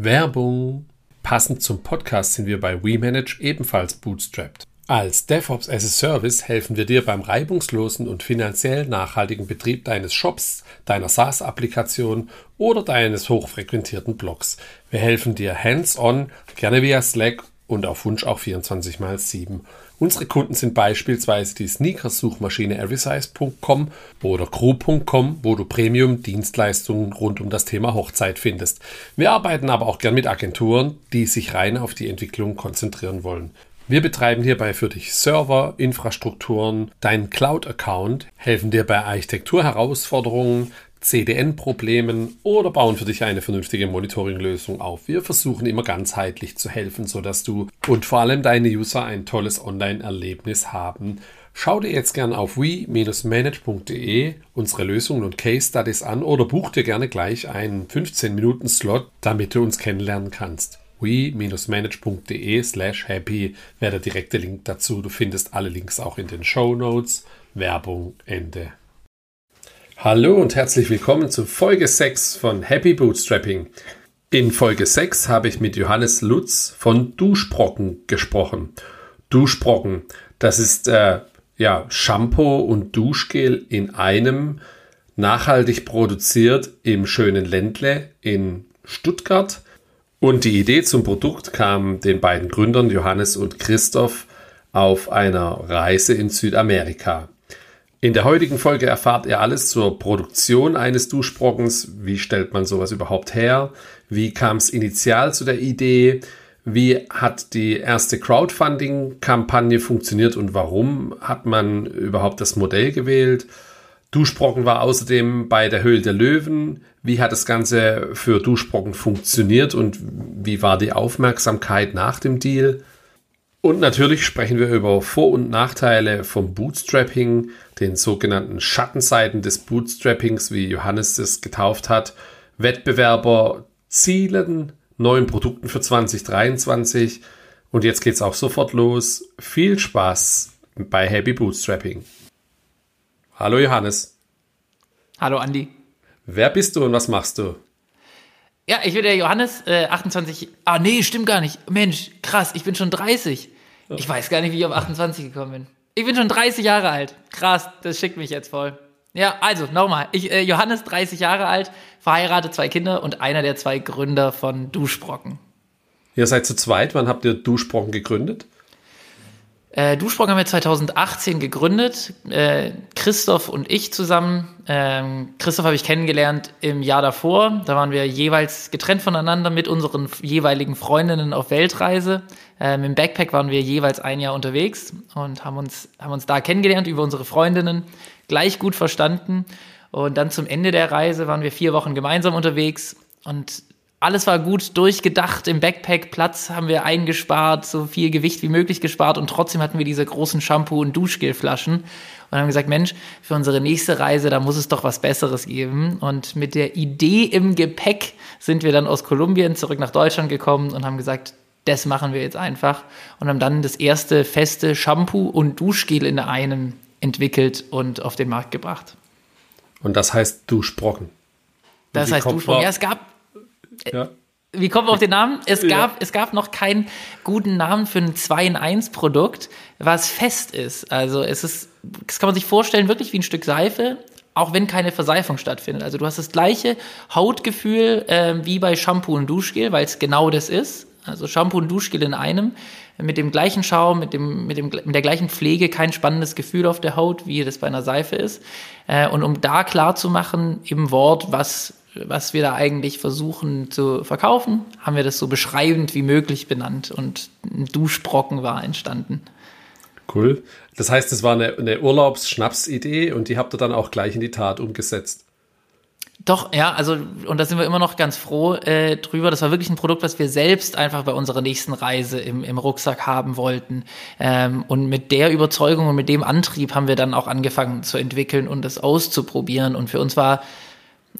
Werbung. Passend zum Podcast sind wir bei WeManage ebenfalls bootstrapped. Als DevOps as a Service helfen wir dir beim reibungslosen und finanziell nachhaltigen Betrieb deines Shops, deiner SaaS-Applikation oder deines hochfrequentierten Blogs. Wir helfen dir hands-on, gerne via Slack und auf Wunsch auch 24 x 7. Unsere Kunden sind beispielsweise die Sneakers-Suchmaschine everysize.com oder crew.com, wo du Premium-Dienstleistungen rund um das Thema Hochzeit findest. Wir arbeiten aber auch gern mit Agenturen, die sich rein auf die Entwicklung konzentrieren wollen. Wir betreiben hierbei für dich Server, Infrastrukturen, deinen Cloud-Account, helfen dir bei Architekturherausforderungen, CDN-Problemen oder bauen für dich eine vernünftige Monitoring-Lösung auf. Wir versuchen immer ganzheitlich zu helfen, sodass du und vor allem deine User ein tolles Online-Erlebnis haben. Schau dir jetzt gerne auf we-manage.de unsere Lösungen und Case Studies an oder buch dir gerne gleich einen 15-Minuten-Slot, damit du uns kennenlernen kannst we-manage.de slash happy wäre der direkte Link dazu. Du findest alle Links auch in den Show Notes. Werbung Ende. Hallo und herzlich willkommen zu Folge 6 von Happy Bootstrapping. In Folge 6 habe ich mit Johannes Lutz von Duschbrocken gesprochen. Duschbrocken, das ist äh, ja Shampoo und Duschgel in einem, nachhaltig produziert im schönen Ländle in Stuttgart. Und die Idee zum Produkt kam den beiden Gründern Johannes und Christoph auf einer Reise in Südamerika. In der heutigen Folge erfahrt ihr alles zur Produktion eines Duschbrockens. Wie stellt man sowas überhaupt her? Wie kam es initial zu der Idee? Wie hat die erste Crowdfunding-Kampagne funktioniert und warum hat man überhaupt das Modell gewählt? Duschbrocken war außerdem bei der Höhle der Löwen. Wie hat das Ganze für Duschbrocken funktioniert und wie war die Aufmerksamkeit nach dem Deal? Und natürlich sprechen wir über Vor- und Nachteile vom Bootstrapping, den sogenannten Schattenseiten des Bootstrappings, wie Johannes es getauft hat, Wettbewerber, Zielen, neuen Produkten für 2023. Und jetzt geht's auch sofort los. Viel Spaß bei Happy Bootstrapping. Hallo Johannes. Hallo Andi. Wer bist du und was machst du? Ja, ich bin der Johannes, äh, 28. Ah, nee, stimmt gar nicht. Mensch, krass, ich bin schon 30. Ich weiß gar nicht, wie ich auf 28 gekommen bin. Ich bin schon 30 Jahre alt. Krass, das schickt mich jetzt voll. Ja, also nochmal. Ich, äh, Johannes, 30 Jahre alt, verheiratet, zwei Kinder und einer der zwei Gründer von Duschbrocken. Ihr seid zu zweit. Wann habt ihr Duschbrocken gegründet? Äh, Duschbrocken haben wir 2018 gegründet, äh, Christoph und ich zusammen. Ähm, Christoph habe ich kennengelernt im Jahr davor. Da waren wir jeweils getrennt voneinander mit unseren jeweiligen Freundinnen auf Weltreise. Ähm, Im Backpack waren wir jeweils ein Jahr unterwegs und haben uns, haben uns da kennengelernt über unsere Freundinnen, gleich gut verstanden. Und dann zum Ende der Reise waren wir vier Wochen gemeinsam unterwegs und alles war gut durchgedacht im Backpack. Platz haben wir eingespart, so viel Gewicht wie möglich gespart und trotzdem hatten wir diese großen Shampoo- und Duschgelflaschen und haben gesagt, Mensch, für unsere nächste Reise, da muss es doch was Besseres geben. Und mit der Idee im Gepäck sind wir dann aus Kolumbien zurück nach Deutschland gekommen und haben gesagt, das machen wir jetzt einfach und haben dann das erste feste Shampoo und Duschgel in einem entwickelt und auf den Markt gebracht. Und das heißt Duschbrocken. Das heißt Duschbrocken. Ja, es gab ja. Wie kommen wir auf den Namen? Es gab, ja. es gab noch keinen guten Namen für ein 2 in 1 Produkt, was fest ist. Also es ist, das kann man sich vorstellen, wirklich wie ein Stück Seife, auch wenn keine Verseifung stattfindet. Also du hast das gleiche Hautgefühl äh, wie bei Shampoo und Duschgel, weil es genau das ist. Also Shampoo und Duschgel in einem, mit dem gleichen Schaum, mit, dem, mit, dem, mit der gleichen Pflege, kein spannendes Gefühl auf der Haut, wie das bei einer Seife ist. Äh, und um da klar zu machen im Wort, was was wir da eigentlich versuchen zu verkaufen, haben wir das so beschreibend wie möglich benannt und ein Duschbrocken war entstanden. Cool. Das heißt, es war eine, eine Urlaubs-Schnaps-Idee und die habt ihr dann auch gleich in die Tat umgesetzt. Doch, ja, also, und da sind wir immer noch ganz froh äh, drüber. Das war wirklich ein Produkt, was wir selbst einfach bei unserer nächsten Reise im, im Rucksack haben wollten. Ähm, und mit der Überzeugung und mit dem Antrieb haben wir dann auch angefangen zu entwickeln und das auszuprobieren. Und für uns war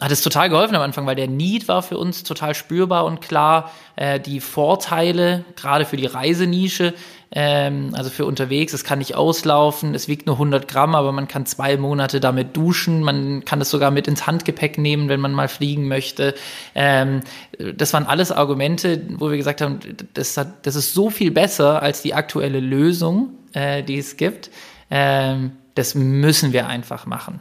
hat es total geholfen am Anfang, weil der Need war für uns total spürbar und klar. Äh, die Vorteile, gerade für die Reisenische, ähm, also für unterwegs, es kann nicht auslaufen, es wiegt nur 100 Gramm, aber man kann zwei Monate damit duschen, man kann es sogar mit ins Handgepäck nehmen, wenn man mal fliegen möchte. Ähm, das waren alles Argumente, wo wir gesagt haben, das, hat, das ist so viel besser als die aktuelle Lösung, äh, die es gibt. Ähm, das müssen wir einfach machen.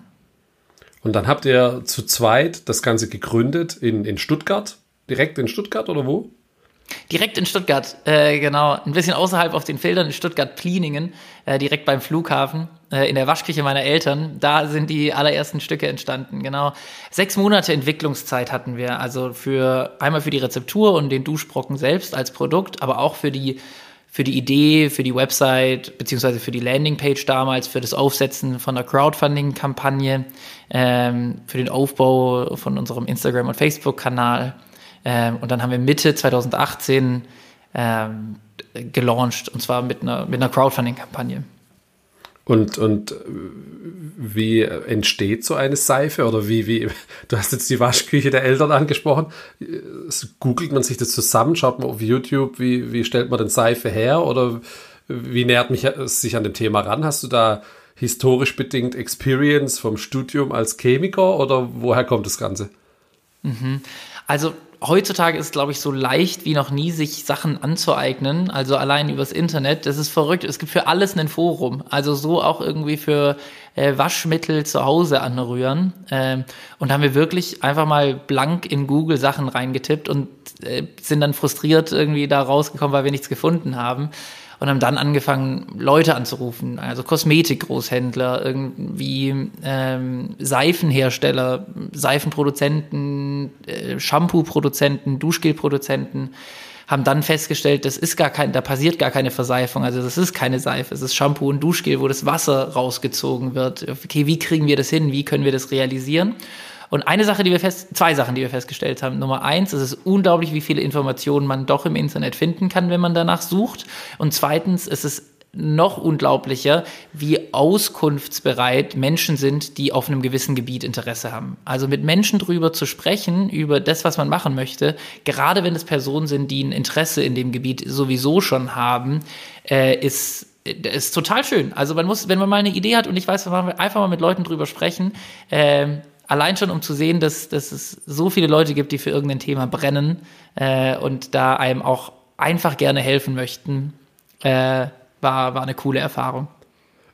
Und dann habt ihr zu zweit das Ganze gegründet in, in Stuttgart, direkt in Stuttgart oder wo? Direkt in Stuttgart, äh, genau. Ein bisschen außerhalb auf den Feldern in Stuttgart-Pliningen, äh, direkt beim Flughafen, äh, in der Waschküche meiner Eltern. Da sind die allerersten Stücke entstanden, genau. Sechs Monate Entwicklungszeit hatten wir, also für einmal für die Rezeptur und den Duschbrocken selbst als Produkt, aber auch für die für die Idee, für die Website, beziehungsweise für die Landingpage damals, für das Aufsetzen von der Crowdfunding-Kampagne, ähm, für den Aufbau von unserem Instagram- und Facebook-Kanal. Ähm, und dann haben wir Mitte 2018 ähm, gelauncht, und zwar mit einer, mit einer Crowdfunding-Kampagne. Und, und wie entsteht so eine Seife? Oder wie, wie, du hast jetzt die Waschküche der Eltern angesprochen. Googelt man sich das zusammen? Schaut man auf YouTube, wie, wie stellt man denn Seife her? Oder wie nähert mich sich an dem Thema ran? Hast du da historisch bedingt Experience vom Studium als Chemiker oder woher kommt das Ganze? Mhm. Also heutzutage ist, glaube ich, so leicht wie noch nie, sich Sachen anzueignen. Also allein übers Internet. Das ist verrückt. Es gibt für alles ein Forum. Also so auch irgendwie für äh, Waschmittel zu Hause anrühren. Ähm, und haben wir wirklich einfach mal blank in Google Sachen reingetippt und äh, sind dann frustriert irgendwie da rausgekommen, weil wir nichts gefunden haben und haben dann angefangen, Leute anzurufen, also Kosmetikgroßhändler, irgendwie ähm, Seifenhersteller, Seifenproduzenten, äh, Shampoo-Produzenten, Duschgel-Produzenten, haben dann festgestellt, das ist gar kein, da passiert gar keine Verseifung, also das ist keine Seife, es ist Shampoo und Duschgel, wo das Wasser rausgezogen wird. Okay, wie kriegen wir das hin? Wie können wir das realisieren? Und eine Sache, die wir fest, zwei Sachen, die wir festgestellt haben. Nummer eins, es ist unglaublich, wie viele Informationen man doch im Internet finden kann, wenn man danach sucht. Und zweitens, es ist noch unglaublicher, wie auskunftsbereit Menschen sind, die auf einem gewissen Gebiet Interesse haben. Also mit Menschen drüber zu sprechen, über das, was man machen möchte, gerade wenn es Personen sind, die ein Interesse in dem Gebiet sowieso schon haben, äh, ist ist total schön. Also man muss, wenn man mal eine Idee hat und ich weiß, einfach mal mit Leuten drüber sprechen, äh, allein schon um zu sehen, dass, dass es so viele Leute gibt, die für irgendein Thema brennen äh, und da einem auch einfach gerne helfen möchten, äh, war, war eine coole Erfahrung.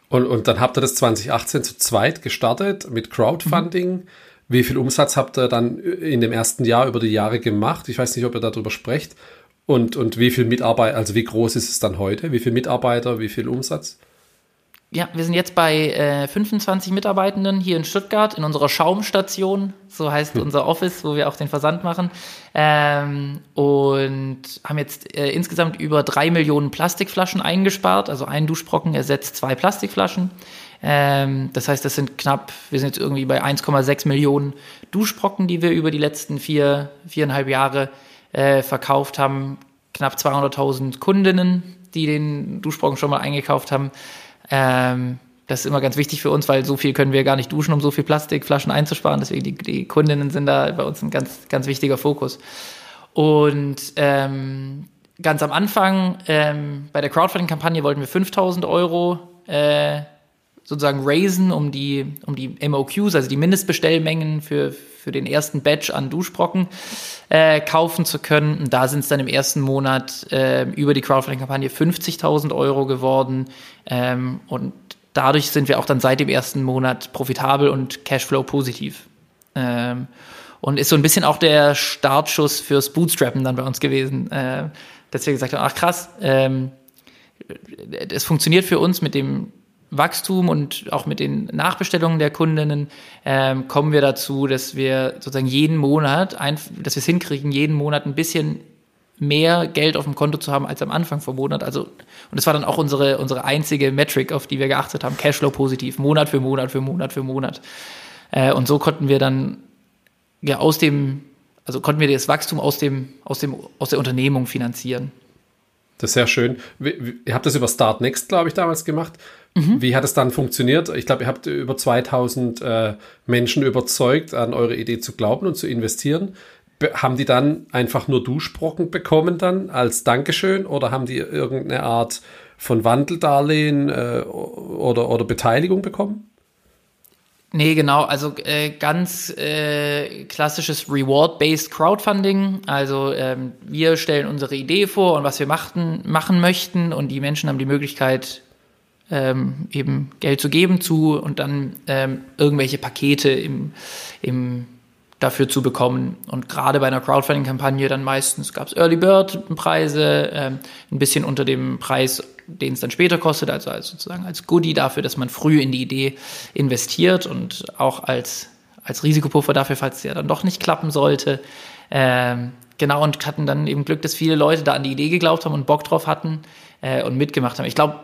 Und, und dann habt ihr das 2018 zu zweit gestartet mit Crowdfunding. Mhm. Wie viel Umsatz habt ihr dann in dem ersten Jahr über die Jahre gemacht? Ich weiß nicht, ob ihr darüber sprecht. Und, und wie viel Mitarbeiter, also wie groß ist es dann heute? Wie viele Mitarbeiter, wie viel Umsatz? Ja, wir sind jetzt bei äh, 25 Mitarbeitenden hier in Stuttgart in unserer Schaumstation, so heißt hm. unser Office, wo wir auch den Versand machen. Ähm, und haben jetzt äh, insgesamt über drei Millionen Plastikflaschen eingespart. Also ein Duschbrocken ersetzt zwei Plastikflaschen. Ähm, das heißt, das sind knapp, wir sind jetzt irgendwie bei 1,6 Millionen Duschbrocken, die wir über die letzten vier, viereinhalb Jahre äh, verkauft haben. Knapp 200.000 Kundinnen, die den Duschbrocken schon mal eingekauft haben. Ähm, das ist immer ganz wichtig für uns, weil so viel können wir gar nicht duschen, um so viel Plastikflaschen einzusparen. Deswegen die, die Kundinnen sind da bei uns ein ganz, ganz wichtiger Fokus. Und ähm, ganz am Anfang ähm, bei der Crowdfunding-Kampagne wollten wir 5000 Euro äh, sozusagen raisen, um die, um die MOQs, also die Mindestbestellmengen für, für den ersten Batch an Duschbrocken äh, kaufen zu können. Und da sind es dann im ersten Monat äh, über die Crowdfunding-Kampagne 50.000 Euro geworden. Ähm, und dadurch sind wir auch dann seit dem ersten Monat profitabel und Cashflow positiv. Ähm, und ist so ein bisschen auch der Startschuss fürs Bootstrappen dann bei uns gewesen, äh, dass wir gesagt haben, ach krass, ähm, es funktioniert für uns mit dem Wachstum und auch mit den Nachbestellungen der Kundinnen ähm, kommen wir dazu, dass wir sozusagen jeden Monat, ein, dass wir es hinkriegen, jeden Monat ein bisschen mehr Geld auf dem Konto zu haben als am Anfang vom Monat. Also, und das war dann auch unsere, unsere einzige Metric, auf die wir geachtet haben, Cashflow positiv, Monat für Monat für Monat für Monat. Äh, und so konnten wir dann ja aus dem, also konnten wir das Wachstum aus dem, aus dem, aus der Unternehmung finanzieren. Das ist sehr schön. Ihr habt das über Start Next, glaube ich, damals gemacht. Mhm. Wie hat es dann funktioniert? Ich glaube, ihr habt über 2000 äh, Menschen überzeugt, an eure Idee zu glauben und zu investieren. Be haben die dann einfach nur Duschbrocken bekommen dann als Dankeschön oder haben die irgendeine Art von Wandeldarlehen äh, oder, oder Beteiligung bekommen? Nee, genau. Also äh, ganz äh, klassisches Reward-based Crowdfunding. Also ähm, wir stellen unsere Idee vor und was wir machten, machen möchten und die Menschen haben die Möglichkeit, ähm, eben Geld zu geben zu und dann ähm, irgendwelche Pakete im, im dafür zu bekommen. Und gerade bei einer Crowdfunding-Kampagne dann meistens gab es Early Bird-Preise, ähm, ein bisschen unter dem Preis, den es dann später kostet, also als sozusagen als Goodie dafür, dass man früh in die Idee investiert und auch als, als Risikopuffer dafür, falls es ja dann doch nicht klappen sollte. Ähm, genau, und hatten dann eben Glück, dass viele Leute da an die Idee geglaubt haben und Bock drauf hatten äh, und mitgemacht haben. Ich glaube,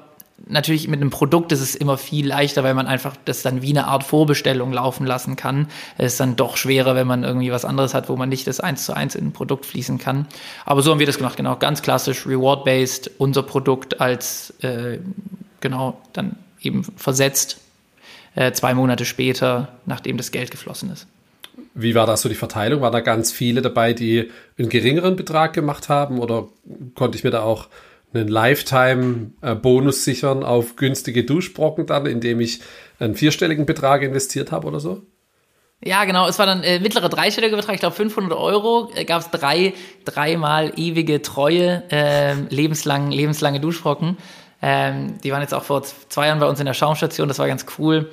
natürlich mit einem Produkt ist es immer viel leichter, weil man einfach das dann wie eine Art Vorbestellung laufen lassen kann. Es ist dann doch schwerer, wenn man irgendwie was anderes hat, wo man nicht das eins zu eins in ein Produkt fließen kann. Aber so haben wir das gemacht, genau, ganz klassisch, reward-based, unser Produkt als äh, genau dann eben versetzt äh, zwei Monate später, nachdem das Geld geflossen ist. Wie war das so die Verteilung? Waren da ganz viele dabei, die einen geringeren Betrag gemacht haben oder konnte ich mir da auch einen Lifetime-Bonus sichern auf günstige Duschbrocken dann, indem ich einen vierstelligen Betrag investiert habe oder so? Ja, genau. Es war dann äh, mittlerer dreistelliger Betrag, ich glaube 500 Euro. Äh, Gab es drei, dreimal ewige Treue, äh, lebenslang, lebenslange Duschbrocken. Ähm, die waren jetzt auch vor zwei Jahren bei uns in der Schaumstation. Das war ganz cool.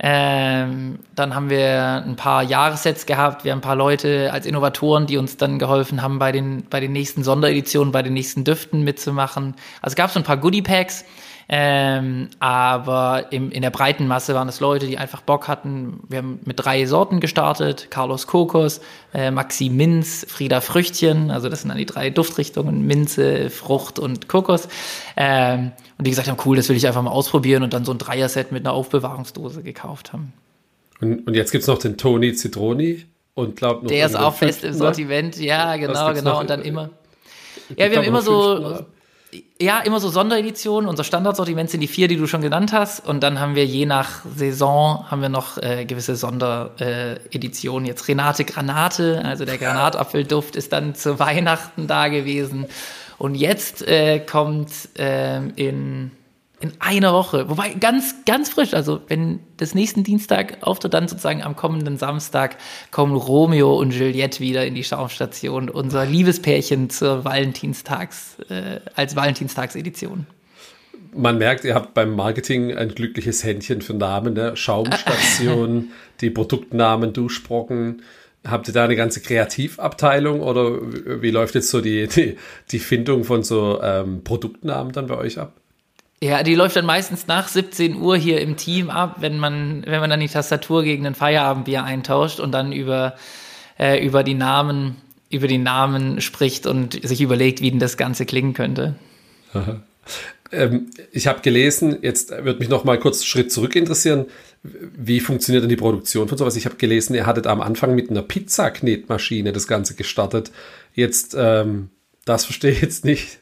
Ähm, dann haben wir ein paar Jahressets gehabt. Wir haben ein paar Leute als Innovatoren, die uns dann geholfen haben, bei den, bei den nächsten Sondereditionen, bei den nächsten Düften mitzumachen. Also gab es ein paar Goodie Packs. Ähm, aber im, in der breiten Masse waren es Leute, die einfach Bock hatten. Wir haben mit drei Sorten gestartet. Carlos Kokos, äh, Maxi Minz, Frieda Früchtchen. Also das sind dann die drei Duftrichtungen. Minze, Frucht und Kokos. Ähm, und die gesagt haben, cool, das will ich einfach mal ausprobieren und dann so ein Dreier-Set mit einer Aufbewahrungsdose gekauft haben. Und, und jetzt gibt's noch den Toni Zitroni und glaub noch Der ist auch fest im Sortiment, ja, genau, genau. Und dann immer. Ja, wir haben immer so, ja, immer so Sondereditionen. Unser Standardsortiment sind die vier, die du schon genannt hast. Und dann haben wir je nach Saison haben wir noch äh, gewisse Sondereditionen. Jetzt Renate Granate, also der Granatapfelduft ist dann zu Weihnachten da gewesen. Und jetzt äh, kommt äh, in, in einer Woche, wobei ganz, ganz frisch, also wenn das nächsten Dienstag auftritt, dann sozusagen am kommenden Samstag kommen Romeo und Juliette wieder in die Schaumstation, unser Liebespärchen zur Valentinstags, äh, als Valentinstagsedition. Man merkt, ihr habt beim Marketing ein glückliches Händchen für Namen, ne? Schaumstation, die Produktnamen, Duschbrocken. Habt ihr da eine ganze Kreativabteilung oder wie läuft jetzt so die, die, die Findung von so ähm, Produktnamen dann bei euch ab? Ja, die läuft dann meistens nach 17 Uhr hier im Team ab, wenn man, wenn man dann die Tastatur gegen ein Feierabendbier eintauscht und dann über, äh, über die Namen, über die Namen spricht und sich überlegt, wie denn das Ganze klingen könnte. Ähm, ich habe gelesen, jetzt wird mich noch mal kurz einen Schritt zurück interessieren. Wie funktioniert denn die Produktion von sowas? Ich habe gelesen, ihr hattet am Anfang mit einer Pizzaknetmaschine das Ganze gestartet. Jetzt, ähm, das verstehe ich jetzt nicht.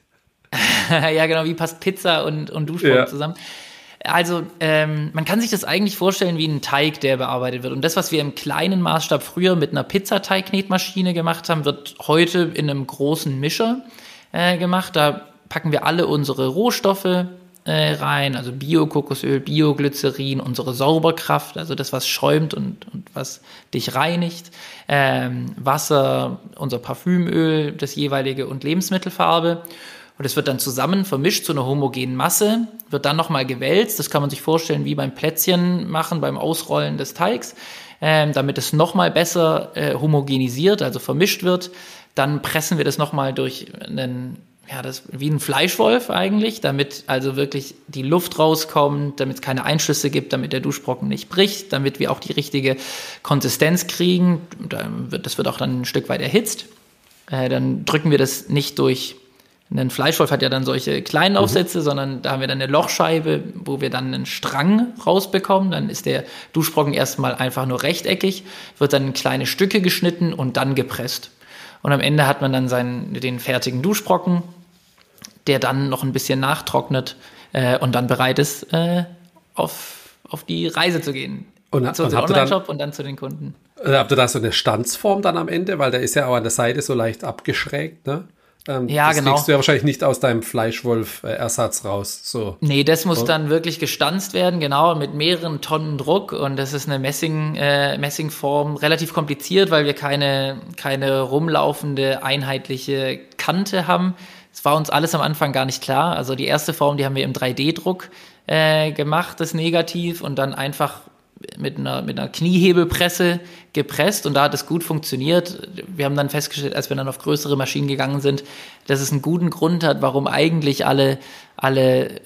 ja, genau, wie passt Pizza und, und Duschbrot ja. zusammen? Also, ähm, man kann sich das eigentlich vorstellen wie ein Teig, der bearbeitet wird. Und das, was wir im kleinen Maßstab früher mit einer Pizzateignetmaschine gemacht haben, wird heute in einem großen Mischer äh, gemacht. Da packen wir alle unsere Rohstoffe, äh, rein, also Bio-Kokosöl, Bioglycerin, unsere Sauberkraft, also das, was schäumt und, und was dich reinigt, ähm, Wasser, unser Parfümöl, das jeweilige und Lebensmittelfarbe. Und es wird dann zusammen vermischt zu einer homogenen Masse, wird dann nochmal gewälzt. Das kann man sich vorstellen wie beim Plätzchen machen, beim Ausrollen des Teigs, ähm, damit es nochmal besser äh, homogenisiert, also vermischt wird. Dann pressen wir das nochmal durch einen ja, das wie ein Fleischwolf eigentlich, damit also wirklich die Luft rauskommt, damit es keine Einschlüsse gibt, damit der Duschbrocken nicht bricht, damit wir auch die richtige Konsistenz kriegen. Das wird auch dann ein Stück weit erhitzt. Äh, dann drücken wir das nicht durch. Ein Fleischwolf hat ja dann solche kleinen mhm. Aufsätze, mhm. sondern da haben wir dann eine Lochscheibe, wo wir dann einen Strang rausbekommen. Dann ist der Duschbrocken erstmal einfach nur rechteckig, wird dann in kleine Stücke geschnitten und dann gepresst. Und am Ende hat man dann seinen, den fertigen Duschbrocken, der dann noch ein bisschen nachtrocknet äh, und dann bereit ist, äh, auf, auf die Reise zu gehen. Und, zu unserem Online-Shop und dann zu den Kunden. Äh, habt ihr da so eine Standsform dann am Ende? Weil der ist ja auch an der Seite so leicht abgeschrägt, ne? Ähm, ja, das genau. kriegst du ja wahrscheinlich nicht aus deinem Fleischwolf-Ersatz raus. So. Nee, das muss und? dann wirklich gestanzt werden, genau, mit mehreren Tonnen Druck. Und das ist eine Messing, äh, Messingform, relativ kompliziert, weil wir keine, keine rumlaufende, einheitliche Kante haben. Das war uns alles am Anfang gar nicht klar. Also die erste Form, die haben wir im 3D-Druck äh, gemacht, das Negativ, und dann einfach mit einer, mit einer Kniehebelpresse gepresst und da hat es gut funktioniert. Wir haben dann festgestellt, als wir dann auf größere Maschinen gegangen sind, dass es einen guten Grund hat, warum eigentlich alle, alle äh,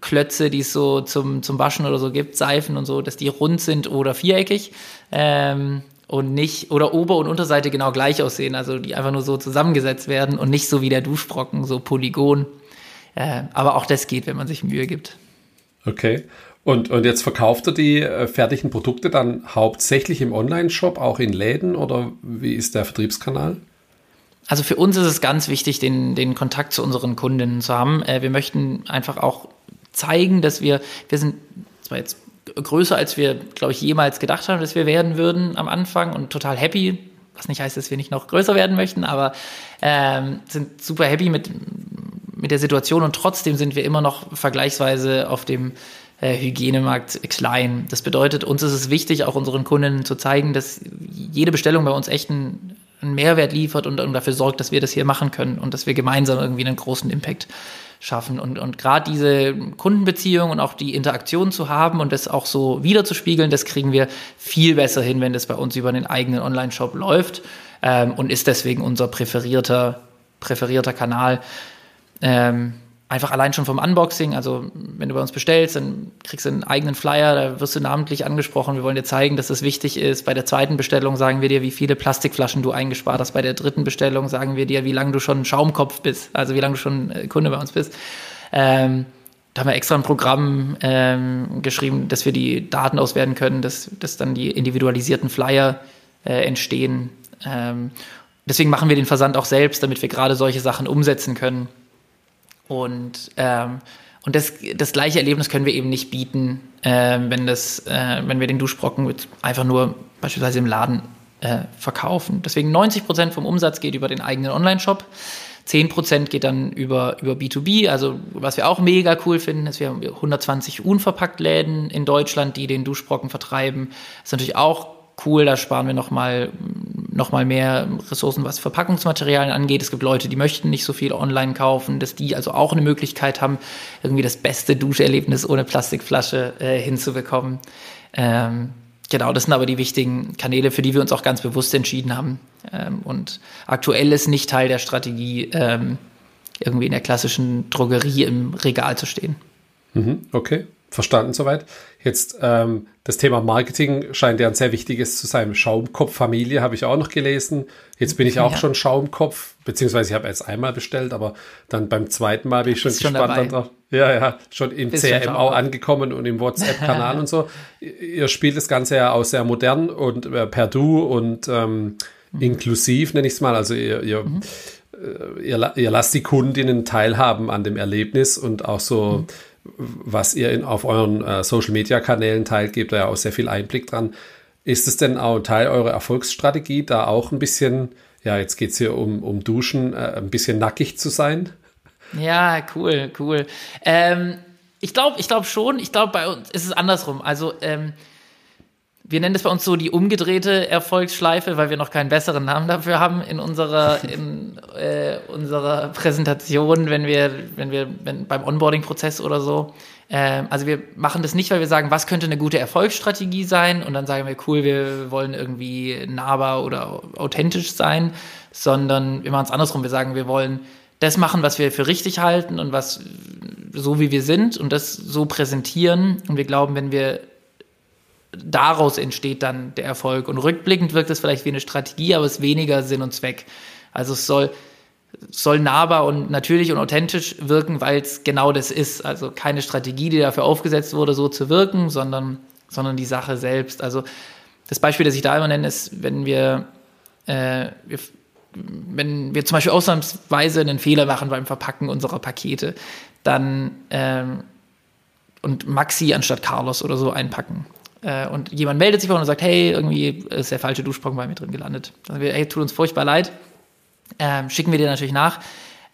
Klötze, die es so zum, zum Waschen oder so gibt, Seifen und so, dass die rund sind oder viereckig. Ähm, und nicht, oder Ober- und Unterseite genau gleich aussehen, also die einfach nur so zusammengesetzt werden und nicht so wie der Duschbrocken, so Polygon. Äh, aber auch das geht, wenn man sich Mühe gibt. Okay. Und, und jetzt verkauft ihr die äh, fertigen Produkte dann hauptsächlich im Online-Shop, auch in Läden oder wie ist der Vertriebskanal? Also für uns ist es ganz wichtig, den, den Kontakt zu unseren Kundinnen zu haben. Äh, wir möchten einfach auch zeigen, dass wir, wir sind zwar jetzt größer, als wir, glaube ich, jemals gedacht haben, dass wir werden würden am Anfang und total happy, was nicht heißt, dass wir nicht noch größer werden möchten, aber ähm, sind super happy mit, mit der Situation und trotzdem sind wir immer noch vergleichsweise auf dem äh, Hygienemarkt klein. Das bedeutet, uns ist es wichtig, auch unseren Kunden zu zeigen, dass jede Bestellung bei uns echt einen, einen Mehrwert liefert und, und, dafür sorgt, dass wir das hier machen können und dass wir gemeinsam irgendwie einen großen Impact schaffen. Und, und gerade diese Kundenbeziehung und auch die Interaktion zu haben und das auch so wiederzuspiegeln, das kriegen wir viel besser hin, wenn das bei uns über den eigenen Online-Shop läuft ähm, und ist deswegen unser präferierter, präferierter Kanal. Ähm, einfach allein schon vom Unboxing, also wenn du bei uns bestellst, dann kriegst du einen eigenen Flyer, da wirst du namentlich angesprochen. Wir wollen dir zeigen, dass das wichtig ist. Bei der zweiten Bestellung sagen wir dir, wie viele Plastikflaschen du eingespart hast. Bei der dritten Bestellung sagen wir dir, wie lange du schon Schaumkopf bist, also wie lange du schon äh, Kunde bei uns bist. Ähm, da haben wir extra ein Programm ähm, geschrieben, dass wir die Daten auswerten können, dass, dass dann die individualisierten Flyer äh, entstehen. Ähm, deswegen machen wir den Versand auch selbst, damit wir gerade solche Sachen umsetzen können. Und, ähm, und das, das gleiche Erlebnis können wir eben nicht bieten, äh, wenn, das, äh, wenn wir den Duschbrocken einfach nur beispielsweise im Laden äh, verkaufen. Deswegen 90 Prozent vom Umsatz geht über den eigenen Online-Shop. 10 Prozent geht dann über, über B2B. Also, was wir auch mega cool finden, ist, wir haben 120 unverpackt Läden in Deutschland, die den Duschbrocken vertreiben. Das ist natürlich auch cool, da sparen wir nochmal noch mal mehr Ressourcen, was Verpackungsmaterialien angeht. Es gibt Leute, die möchten nicht so viel online kaufen, dass die also auch eine Möglichkeit haben, irgendwie das beste Duscherlebnis ohne Plastikflasche äh, hinzubekommen. Ähm, genau, das sind aber die wichtigen Kanäle, für die wir uns auch ganz bewusst entschieden haben. Ähm, und aktuell ist nicht Teil der Strategie, ähm, irgendwie in der klassischen Drogerie im Regal zu stehen. Mhm, okay, verstanden soweit. Jetzt ähm, das Thema Marketing scheint ja ein sehr wichtiges zu sein. Schaumkopf-Familie habe ich auch noch gelesen. Jetzt bin ich auch ja. schon Schaumkopf, beziehungsweise ich habe jetzt einmal bestellt, aber dann beim zweiten Mal bin ich schon Ist gespannt. Schon ja, ja, schon im Bist CRM auch angekommen und im WhatsApp-Kanal und so. Ihr spielt das Ganze ja auch sehr modern und äh, per Du und ähm, mhm. inklusiv, nenne ich es mal. Also ihr, ihr, mhm. äh, ihr, ihr, lasst die Kundinnen teilhaben an dem Erlebnis und auch so. Mhm was ihr in, auf euren äh, Social-Media-Kanälen teilt, gebt da ja auch sehr viel Einblick dran. Ist es denn auch Teil eurer Erfolgsstrategie, da auch ein bisschen, ja, jetzt geht es hier um, um Duschen, äh, ein bisschen nackig zu sein? Ja, cool, cool. Ähm, ich glaube ich glaub schon, ich glaube, bei uns ist es andersrum. Also, ähm, wir nennen das bei uns so die umgedrehte Erfolgsschleife, weil wir noch keinen besseren Namen dafür haben in unserer, in, äh, unserer Präsentation, wenn wir, wenn wir wenn, beim Onboarding-Prozess oder so. Äh, also wir machen das nicht, weil wir sagen, was könnte eine gute Erfolgsstrategie sein und dann sagen wir, cool, wir wollen irgendwie nahbar oder authentisch sein, sondern wir machen es andersrum. Wir sagen, wir wollen das machen, was wir für richtig halten und was so wie wir sind und das so präsentieren. Und wir glauben, wenn wir daraus entsteht dann der Erfolg. Und rückblickend wirkt es vielleicht wie eine Strategie, aber es ist weniger Sinn und Zweck. Also es soll, soll nahbar und natürlich und authentisch wirken, weil es genau das ist. Also keine Strategie, die dafür aufgesetzt wurde, so zu wirken, sondern, sondern die Sache selbst. Also das Beispiel, das ich da immer nenne, ist, wenn wir, äh, wir wenn wir zum Beispiel ausnahmsweise einen Fehler machen beim Verpacken unserer Pakete, dann ähm, und Maxi anstatt Carlos oder so einpacken. Äh, und jemand meldet sich bei uns und sagt, hey, irgendwie ist der falsche Duschsprung bei mir drin gelandet. Dann wir, hey, tut uns furchtbar leid. Ähm, schicken wir dir natürlich nach.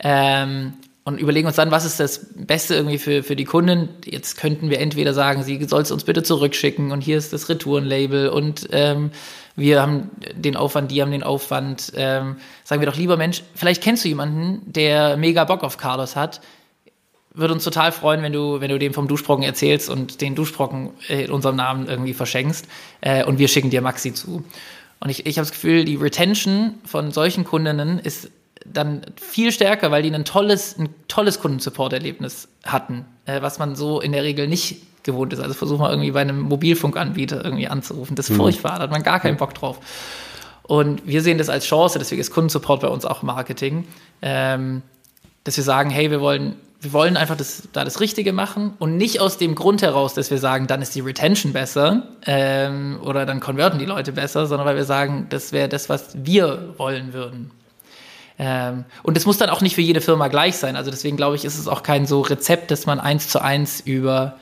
Ähm, und überlegen uns dann, was ist das Beste irgendwie für, für die Kunden. Jetzt könnten wir entweder sagen, sie soll es uns bitte zurückschicken und hier ist das Retourenlabel und ähm, wir haben den Aufwand, die haben den Aufwand. Ähm, sagen wir doch lieber, Mensch, vielleicht kennst du jemanden, der mega Bock auf Carlos hat. Würde uns total freuen, wenn du, wenn du dem vom Duschbrocken erzählst und den Duschbrocken in unserem Namen irgendwie verschenkst. Äh, und wir schicken dir Maxi zu. Und ich, ich habe das Gefühl, die Retention von solchen Kundinnen ist dann viel stärker, weil die ein tolles, ein tolles Kundensupport-Erlebnis hatten, äh, was man so in der Regel nicht gewohnt ist. Also versuch mal irgendwie bei einem Mobilfunkanbieter irgendwie anzurufen. Das ist mhm. furchtbar, da hat man gar keinen Bock drauf. Und wir sehen das als Chance, deswegen ist Kundensupport bei uns auch Marketing, ähm, dass wir sagen, hey, wir wollen, wir wollen einfach das, da das Richtige machen und nicht aus dem Grund heraus, dass wir sagen, dann ist die Retention besser ähm, oder dann konverten die Leute besser, sondern weil wir sagen, das wäre das, was wir wollen würden. Ähm, und es muss dann auch nicht für jede Firma gleich sein. Also deswegen glaube ich, ist es auch kein so Rezept, das man eins zu eins über,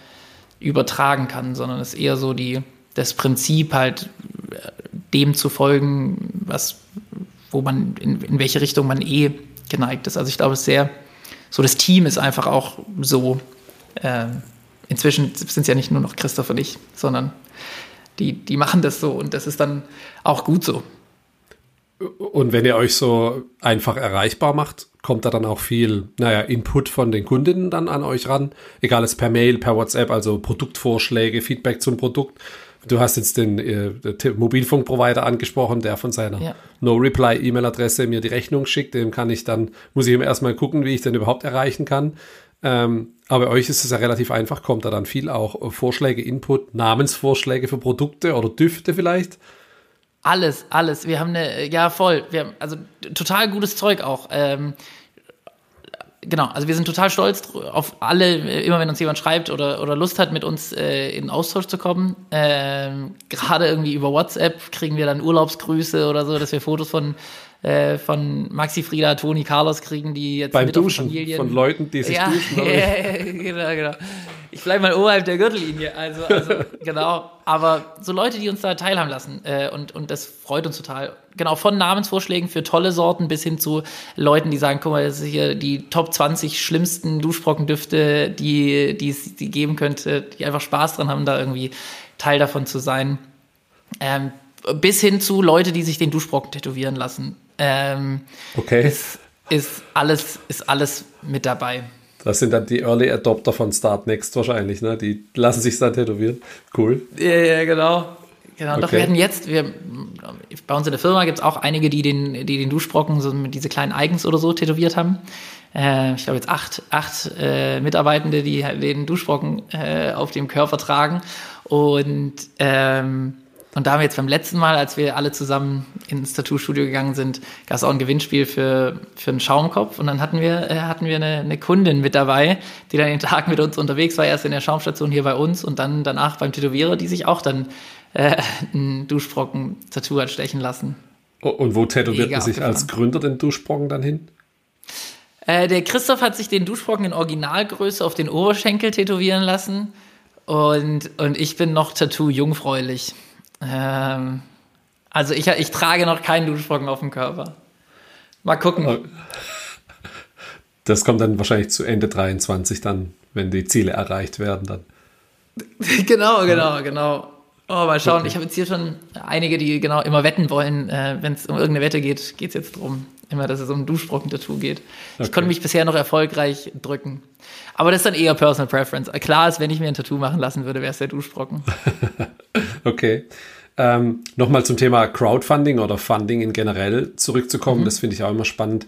übertragen kann, sondern es ist eher so die, das Prinzip halt äh, dem zu folgen, was, wo man, in, in welche Richtung man eh geneigt ist. Also ich glaube, es ist sehr, so das Team ist einfach auch so. Ähm, inzwischen sind es ja nicht nur noch Christoph und ich, sondern die, die machen das so und das ist dann auch gut so. Und wenn ihr euch so einfach erreichbar macht, kommt da dann auch viel, naja, Input von den Kundinnen dann an euch ran. Egal, es per Mail, per WhatsApp, also Produktvorschläge, Feedback zum Produkt. Du hast jetzt den äh, Mobilfunkprovider angesprochen, der von seiner ja. No-Reply-E-Mail-Adresse mir die Rechnung schickt. Dem kann ich dann, muss ich ihm erstmal gucken, wie ich den überhaupt erreichen kann. Ähm, aber bei euch ist es ja relativ einfach, kommt da dann viel auch Vorschläge, Input, Namensvorschläge für Produkte oder Düfte vielleicht? Alles, alles. Wir haben eine, ja voll, wir haben also total gutes Zeug auch. Ähm, genau, also wir sind total stolz auf alle, immer wenn uns jemand schreibt oder, oder Lust hat, mit uns äh, in Austausch zu kommen. Ähm, Gerade irgendwie über WhatsApp kriegen wir dann Urlaubsgrüße oder so, dass wir Fotos von äh, von Maxi Frieda, Toni Carlos kriegen, die jetzt beim mit Duschen Familien von Leuten, die sich ja, duschen. Ja, genau, genau. Ich bleibe mal oberhalb der Gürtellinie, also, also genau. Aber so Leute, die uns da teilhaben lassen äh, und und das freut uns total. Genau von Namensvorschlägen für tolle Sorten bis hin zu Leuten, die sagen, guck mal, das ist hier die Top 20 schlimmsten Duschbrockendüfte, die die es die geben könnte, die einfach Spaß dran haben, da irgendwie Teil davon zu sein. Ähm, bis hin zu Leute, die sich den Duschbrocken tätowieren lassen. Ähm, okay. Ist, ist, alles, ist alles mit dabei. Das sind dann die Early Adopter von Start Next wahrscheinlich, ne? Die lassen sich dann tätowieren. Cool. Ja, ja genau. Genau, okay. doch wir hatten jetzt, wir, bei uns in der Firma gibt es auch einige, die den, die den Duschbrocken, so mit diese kleinen Icons oder so tätowiert haben. Äh, ich glaube jetzt acht, acht äh, Mitarbeitende, die den Duschbrocken äh, auf dem Körper tragen. Und ähm, und da haben wir jetzt beim letzten Mal, als wir alle zusammen ins Tattoo-Studio gegangen sind, gab es auch ein Gewinnspiel für, für einen Schaumkopf. Und dann hatten wir, äh, hatten wir eine, eine Kundin mit dabei, die dann den Tag mit uns unterwegs war, erst in der Schaumstation hier bei uns und dann danach beim Tätowierer, die sich auch dann äh, einen Duschbrocken-Tattoo hat stechen lassen. Und wo tätowiert man sich als Gründer den Duschbrocken dann hin? Äh, der Christoph hat sich den Duschbrocken in Originalgröße auf den Oberschenkel tätowieren lassen. Und, und ich bin noch Tattoo-jungfräulich. Ähm, also ich, ich trage noch keinen Duschbrocken auf dem Körper. Mal gucken. Das kommt dann wahrscheinlich zu Ende 23 dann, wenn die Ziele erreicht werden dann. genau, genau, genau. Oh, mal schauen. Okay. Ich habe jetzt hier schon einige, die genau immer wetten wollen. Äh, Wenn es um irgendeine Wette geht, geht es jetzt darum, immer, dass es um ein Duschbrocken-Tattoo geht. Okay. Ich konnte mich bisher noch erfolgreich drücken. Aber das ist dann eher Personal Preference. Klar ist, wenn ich mir ein Tattoo machen lassen würde, wäre es der Duschbrocken. okay. Ähm, Nochmal zum Thema Crowdfunding oder Funding in generell zurückzukommen. Mhm. Das finde ich auch immer spannend.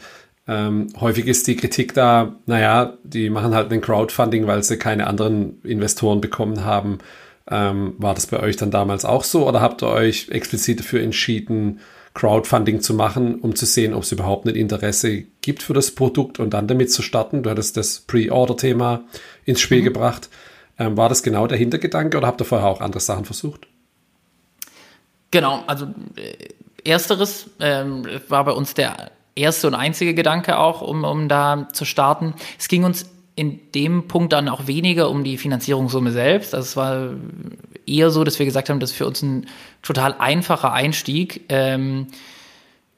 Ähm, häufig ist die Kritik da, naja, die machen halt ein Crowdfunding, weil sie keine anderen Investoren bekommen haben. Ähm, war das bei euch dann damals auch so oder habt ihr euch explizit dafür entschieden, Crowdfunding zu machen, um zu sehen, ob es überhaupt ein Interesse gibt für das Produkt und dann damit zu starten? Du hattest das Pre-Order-Thema ins Spiel mhm. gebracht. Ähm, war das genau der Hintergedanke oder habt ihr vorher auch andere Sachen versucht? Genau, also äh, ersteres ähm, war bei uns der erste und einzige Gedanke auch, um, um da zu starten. Es ging uns in dem Punkt dann auch weniger um die Finanzierungssumme selbst. Also es war eher so, dass wir gesagt haben, das ist für uns ein total einfacher Einstieg. Ähm,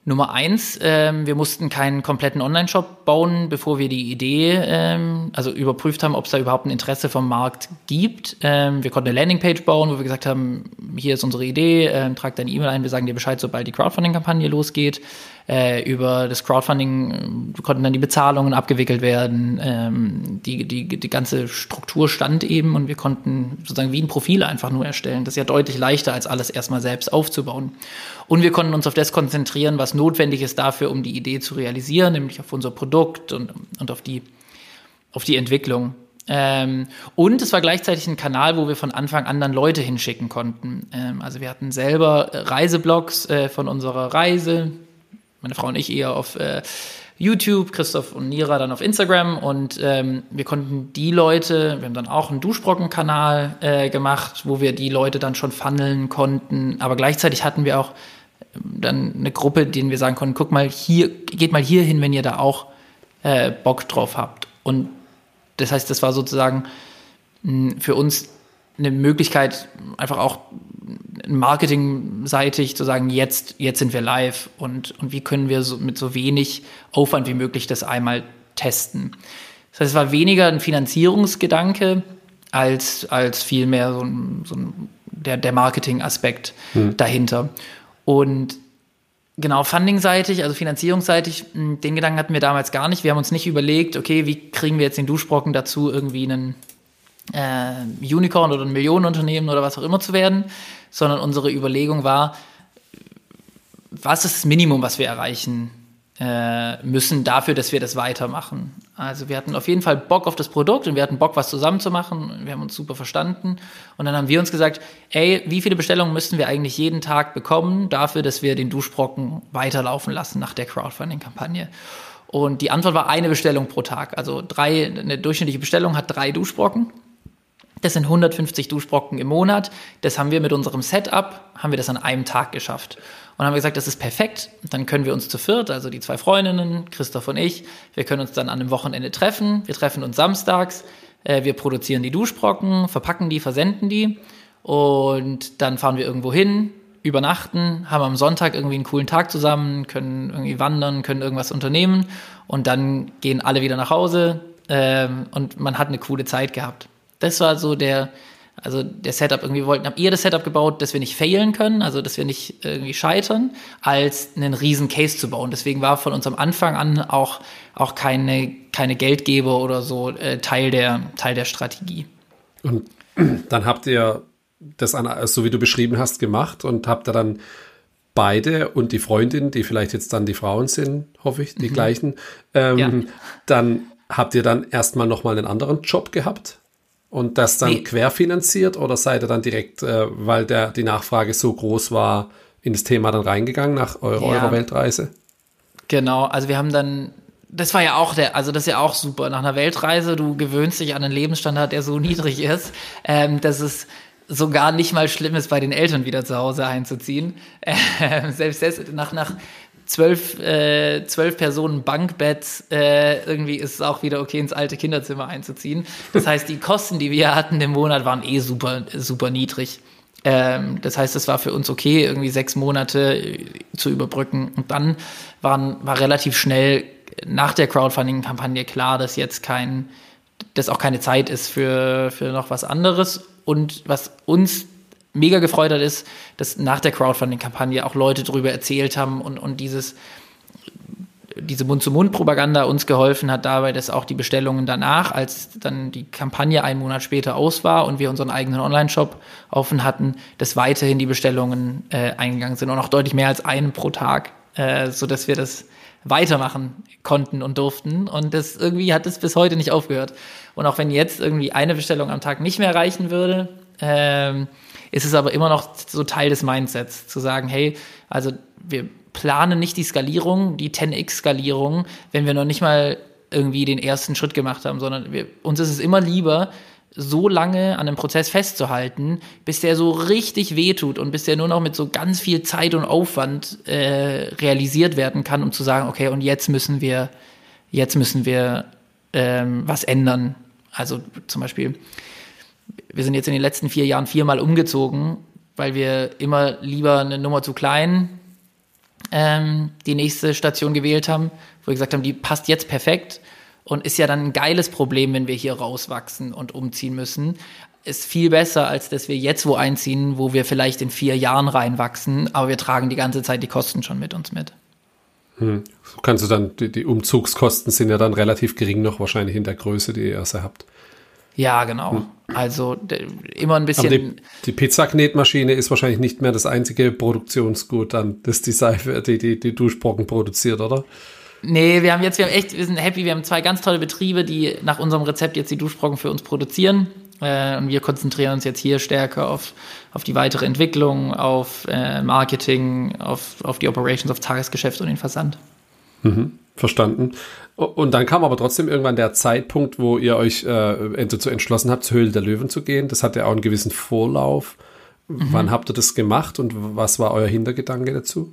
Nummer eins, ähm, wir mussten keinen kompletten Online-Shop bauen, bevor wir die Idee, ähm, also überprüft haben, ob es da überhaupt ein Interesse vom Markt gibt. Ähm, wir konnten eine Landingpage bauen, wo wir gesagt haben, hier ist unsere Idee, ähm, trag deine E-Mail ein, wir sagen dir Bescheid, sobald die Crowdfunding-Kampagne losgeht. Äh, über das Crowdfunding äh, konnten dann die Bezahlungen abgewickelt werden. Ähm, die, die, die ganze Struktur stand eben und wir konnten sozusagen wie ein Profil einfach nur erstellen. Das ist ja deutlich leichter, als alles erstmal selbst aufzubauen. Und wir konnten uns auf das konzentrieren, was notwendig ist dafür, um die Idee zu realisieren, nämlich auf unser Produkt und, und auf, die, auf die Entwicklung. Ähm, und es war gleichzeitig ein Kanal, wo wir von Anfang an dann Leute hinschicken konnten. Ähm, also wir hatten selber Reiseblogs äh, von unserer Reise, meine Frau und ich eher auf äh, YouTube, Christoph und Nira dann auf Instagram und ähm, wir konnten die Leute, wir haben dann auch einen Duschbrocken-Kanal äh, gemacht, wo wir die Leute dann schon funneln konnten, aber gleichzeitig hatten wir auch ähm, dann eine Gruppe, denen wir sagen konnten, guck mal hier, geht mal hier hin, wenn ihr da auch äh, Bock drauf habt. Und das heißt, das war sozusagen mh, für uns eine Möglichkeit, einfach auch marketingseitig zu sagen, jetzt, jetzt sind wir live und, und wie können wir so, mit so wenig Aufwand wie möglich das einmal testen. Das heißt, es war weniger ein Finanzierungsgedanke als, als vielmehr so ein, so ein, der, der Marketing-Aspekt hm. dahinter. Und genau, fundingseitig, also finanzierungsseitig, hm, den Gedanken hatten wir damals gar nicht. Wir haben uns nicht überlegt, okay, wie kriegen wir jetzt den Duschbrocken dazu, irgendwie einen äh, Unicorn oder ein Millionenunternehmen oder was auch immer zu werden, sondern unsere Überlegung war, was ist das Minimum, was wir erreichen äh, müssen dafür, dass wir das weitermachen. Also wir hatten auf jeden Fall Bock auf das Produkt und wir hatten Bock, was zusammen zu machen. Wir haben uns super verstanden. Und dann haben wir uns gesagt, ey, wie viele Bestellungen müssten wir eigentlich jeden Tag bekommen dafür, dass wir den Duschbrocken weiterlaufen lassen nach der Crowdfunding-Kampagne? Und die Antwort war eine Bestellung pro Tag. Also drei, eine durchschnittliche Bestellung hat drei Duschbrocken. Das sind 150 Duschbrocken im Monat. Das haben wir mit unserem Setup, haben wir das an einem Tag geschafft. Und haben gesagt, das ist perfekt. Dann können wir uns zu viert, also die zwei Freundinnen, Christoph und ich, wir können uns dann an einem Wochenende treffen. Wir treffen uns samstags. Äh, wir produzieren die Duschbrocken, verpacken die, versenden die. Und dann fahren wir irgendwo hin, übernachten, haben am Sonntag irgendwie einen coolen Tag zusammen, können irgendwie wandern, können irgendwas unternehmen. Und dann gehen alle wieder nach Hause. Ähm, und man hat eine coole Zeit gehabt. Das war so der, also der Setup irgendwie wollten, habt ihr das Setup gebaut, dass wir nicht failen können, also dass wir nicht irgendwie scheitern, als einen riesen Case zu bauen. Deswegen war von uns am Anfang an auch, auch keine, keine Geldgeber oder so äh, Teil, der, Teil der Strategie. Und dann habt ihr das an, so wie du beschrieben hast, gemacht und habt ihr dann beide und die Freundin, die vielleicht jetzt dann die Frauen sind, hoffe ich, die mhm. gleichen, ähm, ja. dann habt ihr dann erstmal nochmal einen anderen Job gehabt? Und das dann nee. querfinanziert oder seid ihr dann direkt, äh, weil der, die Nachfrage so groß war, in das Thema dann reingegangen nach eurer, ja. eurer Weltreise? Genau, also wir haben dann, das war ja auch der, also das ist ja auch super. Nach einer Weltreise, du gewöhnst dich an einen Lebensstandard, der so niedrig ist, ähm, dass es sogar nicht mal schlimm ist, bei den Eltern wieder zu Hause einzuziehen. Ähm, selbst das, nach, nach zwölf, äh, zwölf Personen Bankbett, äh, irgendwie ist es auch wieder okay, ins alte Kinderzimmer einzuziehen. Das heißt, die Kosten, die wir hatten im Monat, waren eh super, super niedrig. Ähm, das heißt, es war für uns okay, irgendwie sechs Monate äh, zu überbrücken. Und dann waren, war relativ schnell nach der Crowdfunding-Kampagne klar, dass jetzt kein, dass auch keine Zeit ist für, für noch was anderes. Und was uns mega gefreut hat, ist, dass nach der Crowdfunding-Kampagne auch Leute darüber erzählt haben und, und dieses, diese Mund-zu-Mund-Propaganda uns geholfen hat dabei, dass auch die Bestellungen danach, als dann die Kampagne einen Monat später aus war und wir unseren eigenen Online-Shop offen hatten, dass weiterhin die Bestellungen äh, eingegangen sind und auch deutlich mehr als einen pro Tag, äh, so dass wir das weitermachen konnten und durften. Und das irgendwie hat es bis heute nicht aufgehört. Und auch wenn jetzt irgendwie eine Bestellung am Tag nicht mehr reichen würde, ähm, ist es aber immer noch so Teil des Mindsets, zu sagen, hey, also wir planen nicht die Skalierung, die 10x-Skalierung, wenn wir noch nicht mal irgendwie den ersten Schritt gemacht haben, sondern wir, uns ist es immer lieber, so lange an einem Prozess festzuhalten, bis der so richtig wehtut und bis der nur noch mit so ganz viel Zeit und Aufwand äh, realisiert werden kann, um zu sagen, okay, und jetzt müssen wir, jetzt müssen wir ähm, was ändern. Also zum Beispiel, wir sind jetzt in den letzten vier Jahren viermal umgezogen, weil wir immer lieber eine Nummer zu klein ähm, die nächste Station gewählt haben, wo wir gesagt haben, die passt jetzt perfekt und ist ja dann ein geiles Problem, wenn wir hier rauswachsen und umziehen müssen. Ist viel besser, als dass wir jetzt wo einziehen, wo wir vielleicht in vier Jahren reinwachsen, aber wir tragen die ganze Zeit die Kosten schon mit uns mit. Hm. Kannst du dann, die, die, Umzugskosten sind ja dann relativ gering noch wahrscheinlich in der Größe, die ihr erst habt. Ja, genau. Hm. Also immer ein bisschen. Aber die, die Pizzaknetmaschine ist wahrscheinlich nicht mehr das einzige Produktionsgut, dann, das die Seife, die, die, die Duschbrocken produziert, oder? Nee, wir haben jetzt, wir haben echt, wir sind happy, wir haben zwei ganz tolle Betriebe, die nach unserem Rezept jetzt die Duschbrocken für uns produzieren. Äh, und wir konzentrieren uns jetzt hier stärker auf, auf die weitere Entwicklung, auf äh, Marketing, auf, auf die Operations, auf Tagesgeschäft und den Versand. Mhm, verstanden. Und dann kam aber trotzdem irgendwann der Zeitpunkt, wo ihr euch äh, dazu entschlossen habt, zur Höhle der Löwen zu gehen. Das hat ja auch einen gewissen Vorlauf. Mhm. Wann habt ihr das gemacht und was war euer Hintergedanke dazu?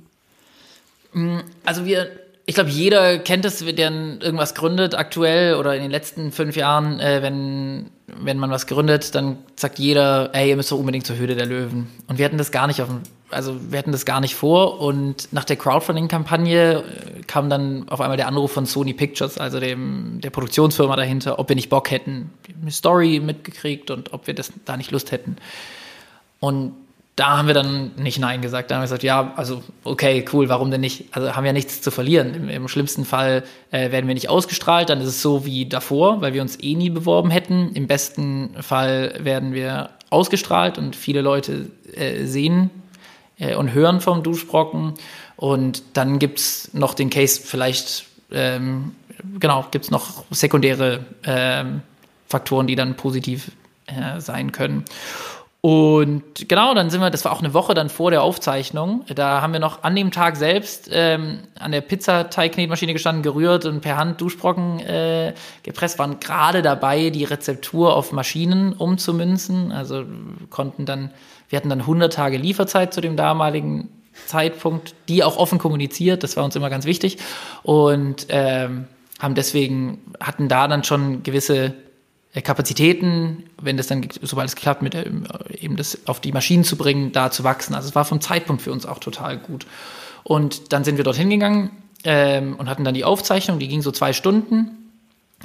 Mm, also wir ich glaube, jeder kennt es, der irgendwas gründet, aktuell oder in den letzten fünf Jahren, äh, wenn, wenn man was gründet, dann sagt jeder, ey, ihr müsst doch unbedingt zur Höhle der Löwen. Und wir hatten das gar nicht auf dem, also wir hatten das gar nicht vor. Und nach der Crowdfunding-Kampagne äh, kam dann auf einmal der Anruf von Sony Pictures, also dem, der Produktionsfirma dahinter, ob wir nicht Bock hätten. Eine Story mitgekriegt und ob wir das da nicht Lust hätten. Und da haben wir dann nicht Nein gesagt. Da haben wir gesagt, ja, also okay, cool, warum denn nicht? Also haben wir nichts zu verlieren. Im, im schlimmsten Fall äh, werden wir nicht ausgestrahlt, dann ist es so wie davor, weil wir uns eh nie beworben hätten. Im besten Fall werden wir ausgestrahlt und viele Leute äh, sehen äh, und hören vom Duschbrocken. Und dann gibt's noch den Case, vielleicht, ähm, genau, gibt's noch sekundäre ähm, Faktoren, die dann positiv äh, sein können. Und genau, dann sind wir, das war auch eine Woche dann vor der Aufzeichnung. Da haben wir noch an dem Tag selbst ähm, an der Pizzateignetmaschine gestanden, gerührt und per Hand Duschbrocken äh, gepresst, waren gerade dabei, die Rezeptur auf Maschinen umzumünzen. Also konnten dann, wir hatten dann 100 Tage Lieferzeit zu dem damaligen Zeitpunkt, die auch offen kommuniziert, das war uns immer ganz wichtig. Und ähm, haben deswegen, hatten da dann schon gewisse Kapazitäten, wenn das dann, sobald es klappt, mit äh, eben das auf die Maschinen zu bringen, da zu wachsen. Also es war vom Zeitpunkt für uns auch total gut. Und dann sind wir dorthin gegangen ähm, und hatten dann die Aufzeichnung, die ging so zwei Stunden,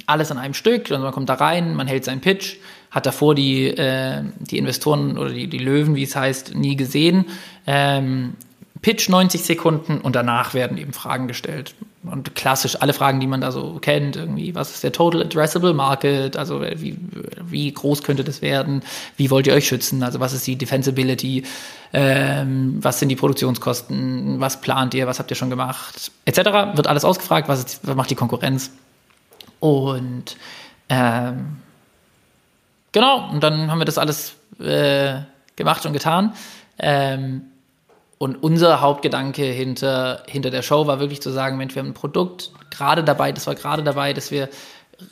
alles an einem Stück. Und man kommt da rein, man hält seinen Pitch, hat davor die, äh, die Investoren oder die, die Löwen, wie es heißt, nie gesehen. Ähm, Pitch 90 Sekunden und danach werden eben Fragen gestellt. Und klassisch alle Fragen, die man da so kennt, irgendwie, was ist der Total Addressable Market? Also wie, wie groß könnte das werden? Wie wollt ihr euch schützen? Also was ist die Defensibility? Ähm, was sind die Produktionskosten? Was plant ihr? Was habt ihr schon gemacht? Etc. Wird alles ausgefragt. Was, ist, was macht die Konkurrenz? Und ähm, genau, und dann haben wir das alles äh, gemacht und getan. Ähm, und unser Hauptgedanke hinter, hinter der Show war wirklich zu sagen, Mensch, wir haben ein Produkt gerade dabei, das war gerade dabei, dass wir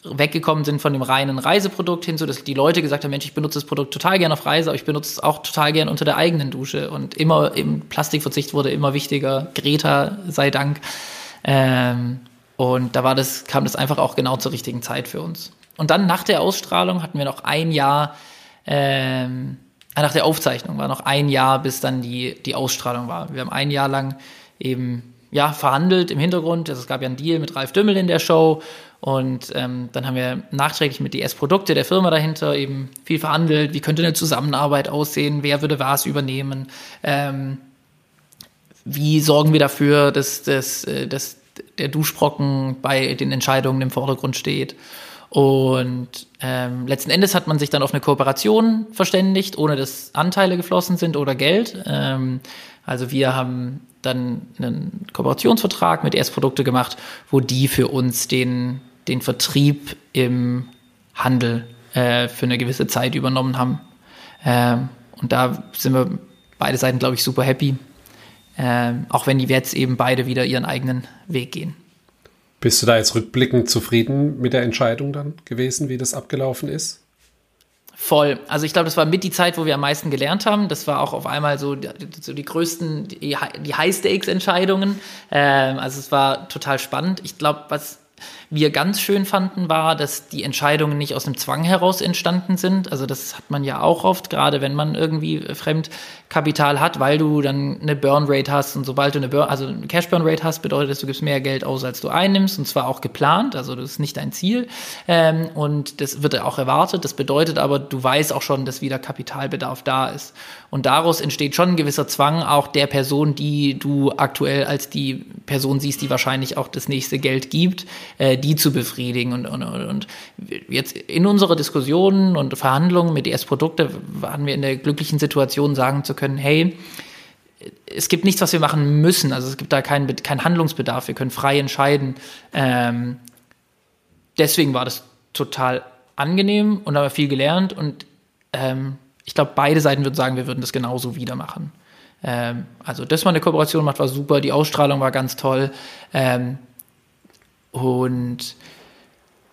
weggekommen sind von dem reinen Reiseprodukt hin, so dass die Leute gesagt haben, Mensch, ich benutze das Produkt total gern auf Reise, aber ich benutze es auch total gern unter der eigenen Dusche. Und immer im Plastikverzicht wurde immer wichtiger. Greta sei Dank. Ähm, und da war das, kam das einfach auch genau zur richtigen Zeit für uns. Und dann nach der Ausstrahlung hatten wir noch ein Jahr ähm, nach der Aufzeichnung war noch ein Jahr, bis dann die, die Ausstrahlung war. Wir haben ein Jahr lang eben ja, verhandelt im Hintergrund. Also es gab ja einen Deal mit Ralf Dümmel in der Show und ähm, dann haben wir nachträglich mit DS Produkte der Firma dahinter eben viel verhandelt. Wie könnte eine Zusammenarbeit aussehen? Wer würde was übernehmen? Ähm, wie sorgen wir dafür, dass, dass, äh, dass der Duschbrocken bei den Entscheidungen im Vordergrund steht? Und ähm, letzten Endes hat man sich dann auf eine Kooperation verständigt, ohne dass Anteile geflossen sind oder Geld. Ähm, also wir haben dann einen Kooperationsvertrag mit Erstprodukte gemacht, wo die für uns den, den Vertrieb im Handel äh, für eine gewisse Zeit übernommen haben. Ähm, und da sind wir beide Seiten, glaube ich, super happy. Ähm, auch wenn die jetzt eben beide wieder ihren eigenen Weg gehen. Bist du da jetzt rückblickend zufrieden mit der Entscheidung dann gewesen, wie das abgelaufen ist? Voll. Also ich glaube, das war mit die Zeit, wo wir am meisten gelernt haben. Das war auch auf einmal so die, so die größten, die, die High-Stakes-Entscheidungen. Ähm, also es war total spannend. Ich glaube, was wir ganz schön fanden, war, dass die Entscheidungen nicht aus einem Zwang heraus entstanden sind. Also das hat man ja auch oft, gerade wenn man irgendwie Fremdkapital hat, weil du dann eine Burn Rate hast und sobald du eine Burn, also eine Cash Burn Rate hast, bedeutet das, du gibst mehr Geld aus, als du einnimmst und zwar auch geplant. Also das ist nicht dein Ziel ähm, und das wird auch erwartet. Das bedeutet aber, du weißt auch schon, dass wieder Kapitalbedarf da ist und daraus entsteht schon ein gewisser Zwang auch der Person, die du aktuell als die Person siehst, die wahrscheinlich auch das nächste Geld gibt. Äh, die zu befriedigen. Und, und, und jetzt in unserer Diskussionen und Verhandlungen mit DS-Produkte waren wir in der glücklichen Situation, sagen zu können, hey, es gibt nichts, was wir machen müssen. Also es gibt da keinen kein Handlungsbedarf. Wir können frei entscheiden. Ähm, deswegen war das total angenehm und haben viel gelernt. Und ähm, ich glaube, beide Seiten würden sagen, wir würden das genauso wieder machen. Ähm, also, dass man eine Kooperation macht, war super. Die Ausstrahlung war ganz toll. Ähm, und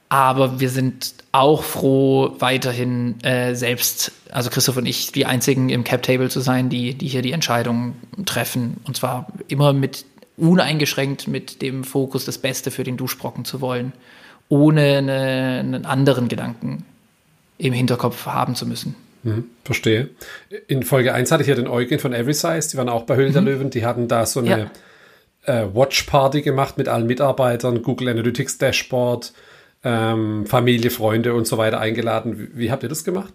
aber wir sind auch froh, weiterhin äh, selbst, also Christoph und ich, die einzigen im Cap Table zu sein, die, die hier die Entscheidungen treffen. Und zwar immer mit uneingeschränkt mit dem Fokus, das Beste für den Duschbrocken zu wollen, ohne eine, einen anderen Gedanken im Hinterkopf haben zu müssen. Mhm, verstehe. In Folge 1 hatte ich ja den Eugen von Every Size, die waren auch bei Höhle mhm. der Löwen, die hatten da so eine ja äh, Watch Party gemacht mit allen Mitarbeitern, Google Analytics Dashboard, ähm, Familie, Freunde und so weiter eingeladen. Wie, wie, habt ihr das gemacht?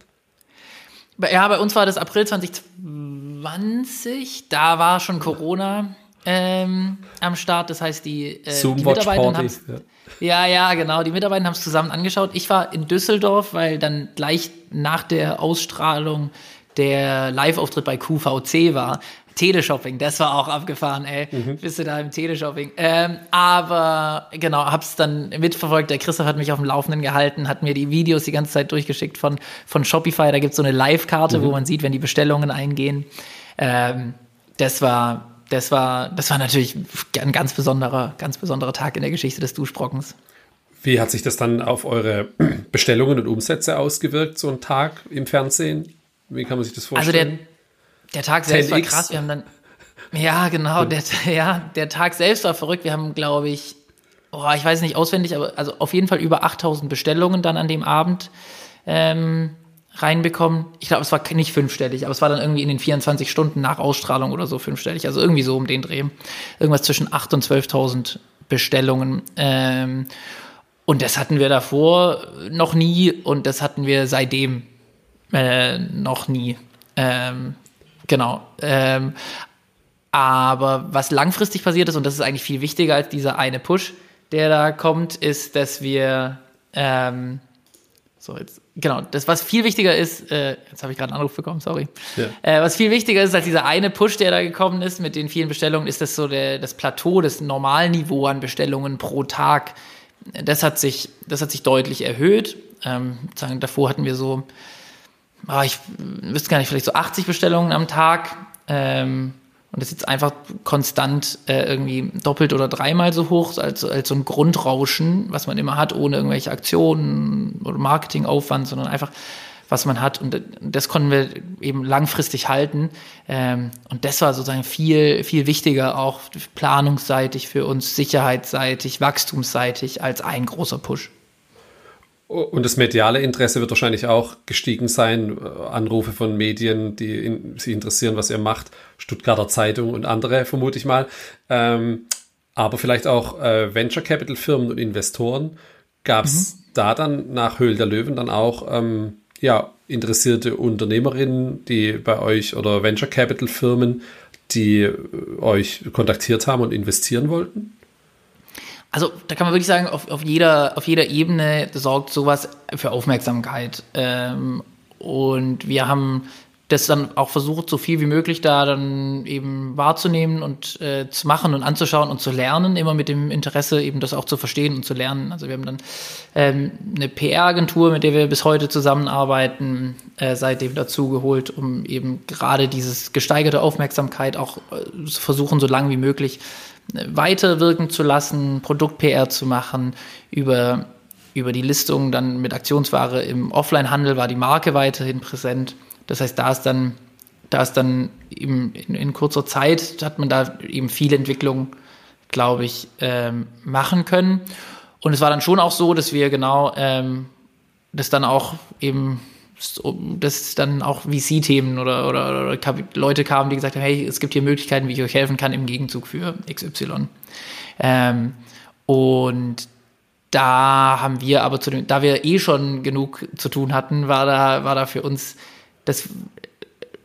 Ja, bei uns war das April 2020. Da war schon Corona ähm, am Start. Das heißt, die, äh, die Mitarbeiter haben ja. ja, ja, genau. Die Mitarbeiter haben es zusammen angeschaut. Ich war in Düsseldorf, weil dann gleich nach der Ausstrahlung der Live-Auftritt bei QVC war. Teleshopping, das war auch abgefahren, ey. Mhm. Bist du da im Teleshopping? Ähm, aber genau, hab's dann mitverfolgt. Der Christoph hat mich auf dem Laufenden gehalten, hat mir die Videos die ganze Zeit durchgeschickt von, von Shopify. Da gibt's so eine Live-Karte, mhm. wo man sieht, wenn die Bestellungen eingehen. Ähm, das war, das war, das war natürlich ein ganz besonderer, ganz besonderer Tag in der Geschichte des Duschbrockens. Wie hat sich das dann auf eure Bestellungen und Umsätze ausgewirkt, so ein Tag im Fernsehen? Wie kann man sich das vorstellen? Also der, der Tag selbst war krass. Wir haben dann, ja, genau, der, ja, der Tag selbst war verrückt. Wir haben, glaube ich, oh, ich weiß nicht auswendig, aber also auf jeden Fall über 8000 Bestellungen dann an dem Abend ähm, reinbekommen. Ich glaube, es war nicht fünfstellig, aber es war dann irgendwie in den 24 Stunden nach Ausstrahlung oder so fünfstellig. Also irgendwie so um den Dreh. Irgendwas zwischen 8.000 und 12.000 Bestellungen. Ähm, und das hatten wir davor noch nie und das hatten wir seitdem äh, noch nie. Ähm, Genau. Ähm, aber was langfristig passiert ist, und das ist eigentlich viel wichtiger als dieser eine Push, der da kommt, ist, dass wir ähm, so jetzt genau das was viel wichtiger ist äh, jetzt habe ich gerade einen Anruf bekommen sorry ja. äh, was viel wichtiger ist als dieser eine Push der da gekommen ist mit den vielen Bestellungen ist das so der, das Plateau das Normalniveau an Bestellungen pro Tag das hat sich das hat sich deutlich erhöht ähm, davor hatten wir so oh, ich wüsste gar nicht, vielleicht so 80 Bestellungen am Tag. Ähm, und das ist jetzt einfach konstant äh, irgendwie doppelt oder dreimal so hoch als, als so ein Grundrauschen, was man immer hat, ohne irgendwelche Aktionen oder Marketingaufwand, sondern einfach, was man hat. Und das konnten wir eben langfristig halten. Ähm, und das war sozusagen viel, viel wichtiger, auch planungsseitig für uns, sicherheitsseitig, wachstumsseitig, als ein großer Push. Und das mediale Interesse wird wahrscheinlich auch gestiegen sein. Anrufe von Medien, die in, sie interessieren, was ihr macht. Stuttgarter Zeitung und andere, vermute ich mal. Ähm, aber vielleicht auch äh, Venture Capital Firmen und Investoren. Gab es mhm. da dann nach Höhl der Löwen dann auch ähm, ja, interessierte Unternehmerinnen, die bei euch oder Venture Capital Firmen, die äh, euch kontaktiert haben und investieren wollten? Also da kann man wirklich sagen, auf, auf, jeder, auf jeder Ebene sorgt sowas für Aufmerksamkeit. Ähm, und wir haben das dann auch versucht, so viel wie möglich da dann eben wahrzunehmen und äh, zu machen und anzuschauen und zu lernen, immer mit dem Interesse eben das auch zu verstehen und zu lernen. Also wir haben dann ähm, eine PR-Agentur, mit der wir bis heute zusammenarbeiten, äh, seitdem dazu geholt, um eben gerade dieses gesteigerte Aufmerksamkeit auch äh, zu versuchen, so lange wie möglich weiterwirken zu lassen, Produkt-PR zu machen, über über die Listung dann mit Aktionsware im Offline-Handel war die Marke weiterhin präsent. Das heißt, da ist dann, da ist dann eben in, in kurzer Zeit hat man da eben viel Entwicklung, glaube ich, ähm, machen können. Und es war dann schon auch so, dass wir genau ähm, das dann auch eben dass dann auch VC-Themen oder, oder, oder, Leute kamen, die gesagt haben, hey, es gibt hier Möglichkeiten, wie ich euch helfen kann im Gegenzug für XY. Ähm, und da haben wir aber zu dem, da wir eh schon genug zu tun hatten, war da, war da für uns das,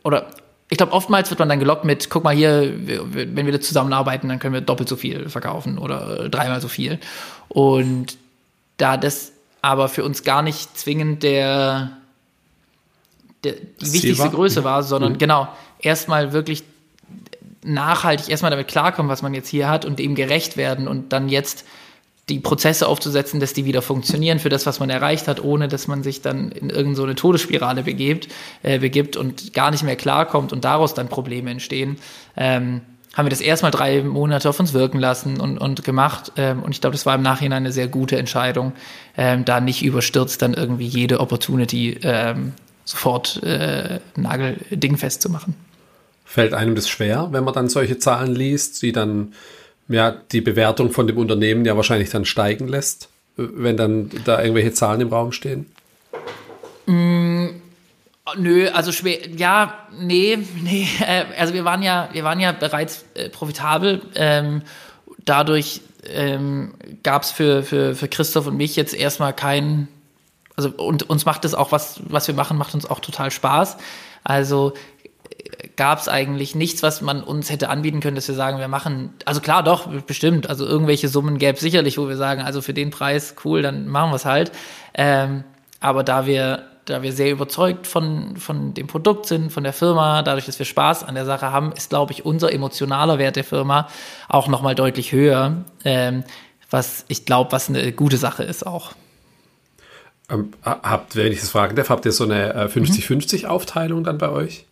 oder ich glaube, oftmals wird man dann gelockt mit, guck mal hier, wenn wir zusammenarbeiten, dann können wir doppelt so viel verkaufen oder dreimal so viel. Und da das aber für uns gar nicht zwingend der, der die wichtigste war? Größe war, sondern mhm. genau, erstmal wirklich nachhaltig erstmal damit klarkommen, was man jetzt hier hat und dem gerecht werden und dann jetzt die Prozesse aufzusetzen, dass die wieder funktionieren für das, was man erreicht hat, ohne dass man sich dann in irgendeine so Todesspirale begibt, äh, begibt und gar nicht mehr klarkommt und daraus dann Probleme entstehen. Ähm, haben wir das erstmal drei Monate auf uns wirken lassen und, und gemacht. Ähm, und ich glaube, das war im Nachhinein eine sehr gute Entscheidung, ähm, da nicht überstürzt dann irgendwie jede Opportunity ähm, sofort äh, nageldingfest zu machen. Fällt einem das schwer, wenn man dann solche Zahlen liest, die dann ja, die Bewertung von dem Unternehmen ja wahrscheinlich dann steigen lässt, wenn dann da irgendwelche Zahlen im Raum stehen? Mm, nö, also schwer, ja, nee, nee, äh, also wir waren ja, wir waren ja bereits äh, profitabel, ähm, dadurch ähm, gab es für, für, für Christoph und mich jetzt erstmal keinen, also und uns macht das auch, was, was wir machen, macht uns auch total Spaß. Also gab es eigentlich nichts, was man uns hätte anbieten können, dass wir sagen, wir machen, also klar, doch, bestimmt, also irgendwelche Summen gäbe es sicherlich, wo wir sagen, also für den Preis, cool, dann machen wir es halt. Ähm, aber da wir, da wir sehr überzeugt von, von dem Produkt sind, von der Firma, dadurch, dass wir Spaß an der Sache haben, ist, glaube ich, unser emotionaler Wert der Firma auch nochmal deutlich höher, ähm, was ich glaube, was eine gute Sache ist auch. Ähm, habt, wenn ich das fragen darf, habt ihr so eine 50-50-Aufteilung äh, dann bei euch?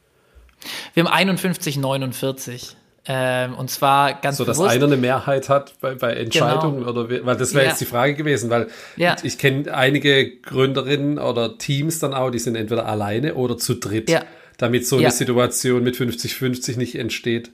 Wir haben 51, 49. Ähm, und zwar ganz So, dass bewusst. einer eine Mehrheit hat bei, bei Entscheidungen genau. oder weil das wäre ja. jetzt die Frage gewesen, weil ja. ich, ich kenne einige Gründerinnen oder Teams dann auch, die sind entweder alleine oder zu dritt, ja. damit so eine Situation mit 50-50 nicht entsteht.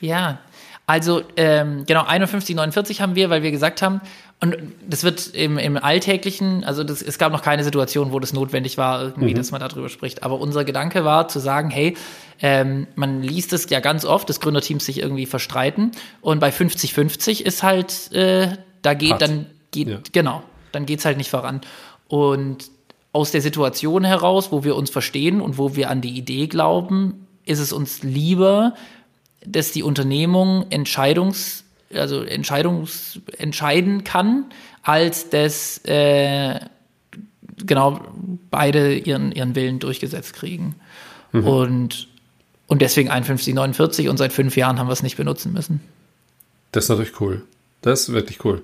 Ja, also ähm, genau 51, 49 haben wir, weil wir gesagt haben, und das wird im, im Alltäglichen, also das, es gab noch keine Situation, wo das notwendig war, irgendwie, mhm. dass man darüber spricht. Aber unser Gedanke war zu sagen, hey, ähm, man liest es ja ganz oft, dass Gründerteams sich irgendwie verstreiten. Und bei 50-50 ist halt, äh, da geht Hart. dann, geht, ja. genau, dann geht's halt nicht voran. Und aus der Situation heraus, wo wir uns verstehen und wo wir an die Idee glauben, ist es uns lieber, dass die Unternehmung Entscheidungs also Entscheidungs entscheiden kann, als dass äh, genau beide ihren, ihren Willen durchgesetzt kriegen. Mhm. Und, und deswegen 51, 49 und seit fünf Jahren haben wir es nicht benutzen müssen. Das ist natürlich cool. Das ist wirklich cool.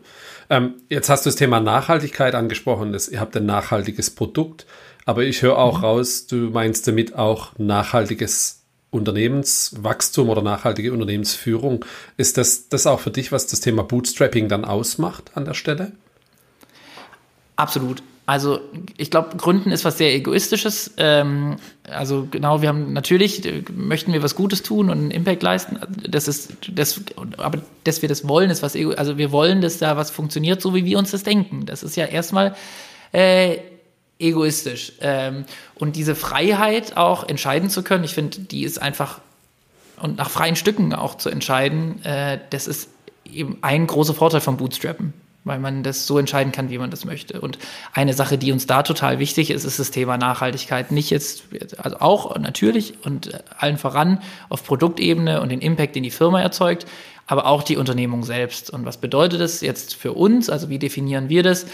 Ähm, jetzt hast du das Thema Nachhaltigkeit angesprochen. Das, ihr habt ein nachhaltiges Produkt, aber ich höre auch mhm. raus, du meinst damit auch nachhaltiges Unternehmenswachstum oder nachhaltige Unternehmensführung. Ist das, das auch für dich, was das Thema Bootstrapping dann ausmacht an der Stelle? Absolut. Also ich glaube, Gründen ist was sehr Egoistisches. Ähm, also genau, wir haben natürlich, möchten wir was Gutes tun und einen Impact leisten. Das ist, das, aber dass wir das wollen, ist was, Ego, also wir wollen, dass da was funktioniert, so wie wir uns das denken. Das ist ja erstmal äh, egoistisch. Ähm, und diese Freiheit auch entscheiden zu können, ich finde, die ist einfach, und nach freien Stücken auch zu entscheiden, äh, das ist eben ein großer Vorteil vom Bootstrappen, weil man das so entscheiden kann, wie man das möchte. Und eine Sache, die uns da total wichtig ist, ist das Thema Nachhaltigkeit. Nicht jetzt, also auch natürlich und allen voran auf Produktebene und den Impact, den die Firma erzeugt, aber auch die Unternehmung selbst. Und was bedeutet das jetzt für uns? Also wie definieren wir das?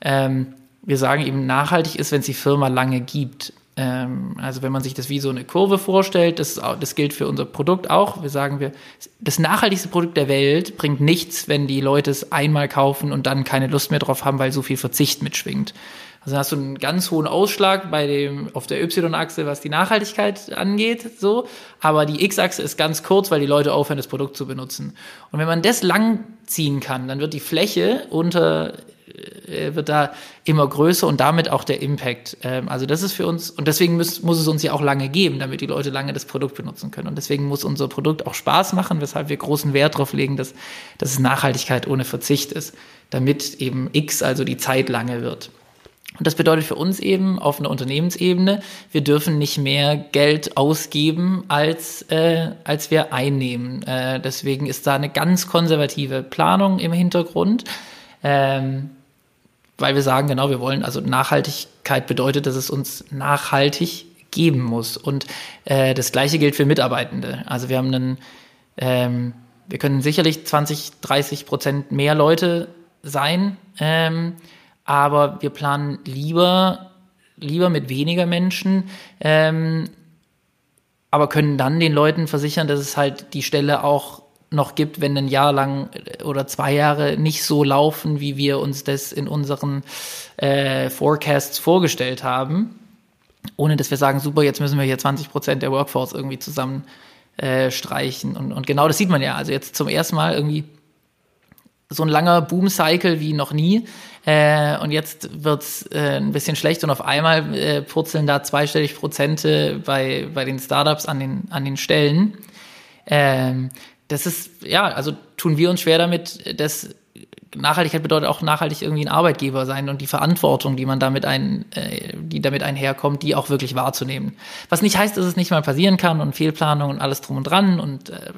Ähm, wir sagen eben, nachhaltig ist, wenn es die Firma lange gibt. Ähm, also wenn man sich das wie so eine Kurve vorstellt, das, das gilt für unser Produkt auch. Wir sagen, wir, das nachhaltigste Produkt der Welt bringt nichts, wenn die Leute es einmal kaufen und dann keine Lust mehr drauf haben, weil so viel Verzicht mitschwingt. Also hast du einen ganz hohen Ausschlag bei dem, auf der Y-Achse, was die Nachhaltigkeit angeht, so. Aber die X-Achse ist ganz kurz, weil die Leute aufhören, das Produkt zu benutzen. Und wenn man das lang ziehen kann, dann wird die Fläche unter wird da immer größer und damit auch der Impact. Ähm, also das ist für uns, und deswegen muss, muss es uns ja auch lange geben, damit die Leute lange das Produkt benutzen können. Und deswegen muss unser Produkt auch Spaß machen, weshalb wir großen Wert darauf legen, dass, dass es Nachhaltigkeit ohne Verzicht ist, damit eben X, also die Zeit lange wird. Und das bedeutet für uns eben auf einer Unternehmensebene, wir dürfen nicht mehr Geld ausgeben, als, äh, als wir einnehmen. Äh, deswegen ist da eine ganz konservative Planung im Hintergrund. Ähm, weil wir sagen, genau, wir wollen, also Nachhaltigkeit bedeutet, dass es uns nachhaltig geben muss. Und äh, das gleiche gilt für Mitarbeitende. Also wir haben einen, ähm, wir können sicherlich 20, 30 Prozent mehr Leute sein, ähm, aber wir planen lieber, lieber mit weniger Menschen, ähm, aber können dann den Leuten versichern, dass es halt die Stelle auch noch gibt, wenn ein Jahr lang oder zwei Jahre nicht so laufen, wie wir uns das in unseren äh, Forecasts vorgestellt haben. Ohne dass wir sagen, super, jetzt müssen wir hier 20 Prozent der Workforce irgendwie zusammen äh, streichen. Und, und genau das sieht man ja. Also jetzt zum ersten Mal irgendwie so ein langer Boom-Cycle wie noch nie. Äh, und jetzt wird's äh, ein bisschen schlecht und auf einmal äh, purzeln da zweistellig Prozente bei, bei den Startups an den, an den Stellen. Ähm, das ist, ja, also tun wir uns schwer damit, dass Nachhaltigkeit bedeutet auch nachhaltig irgendwie ein Arbeitgeber sein und die Verantwortung, die man damit ein, äh, die damit einherkommt, die auch wirklich wahrzunehmen. Was nicht heißt, dass es nicht mal passieren kann und Fehlplanung und alles drum und dran und äh,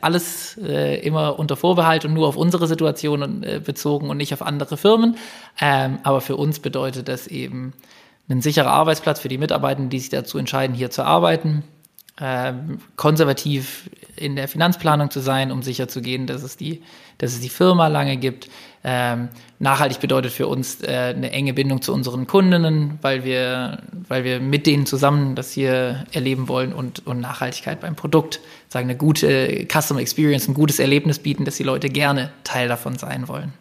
alles äh, immer unter Vorbehalt und nur auf unsere Situation äh, bezogen und nicht auf andere Firmen. Ähm, aber für uns bedeutet das eben ein sicherer Arbeitsplatz für die Mitarbeitenden, die sich dazu entscheiden, hier zu arbeiten ähm, konservativ in der Finanzplanung zu sein, um sicherzugehen, dass es die, dass es die Firma lange gibt. Ähm, nachhaltig bedeutet für uns äh, eine enge Bindung zu unseren Kundinnen, weil wir, weil wir mit denen zusammen das hier erleben wollen und, und Nachhaltigkeit beim Produkt, sagen eine gute Customer Experience, ein gutes Erlebnis bieten, dass die Leute gerne Teil davon sein wollen.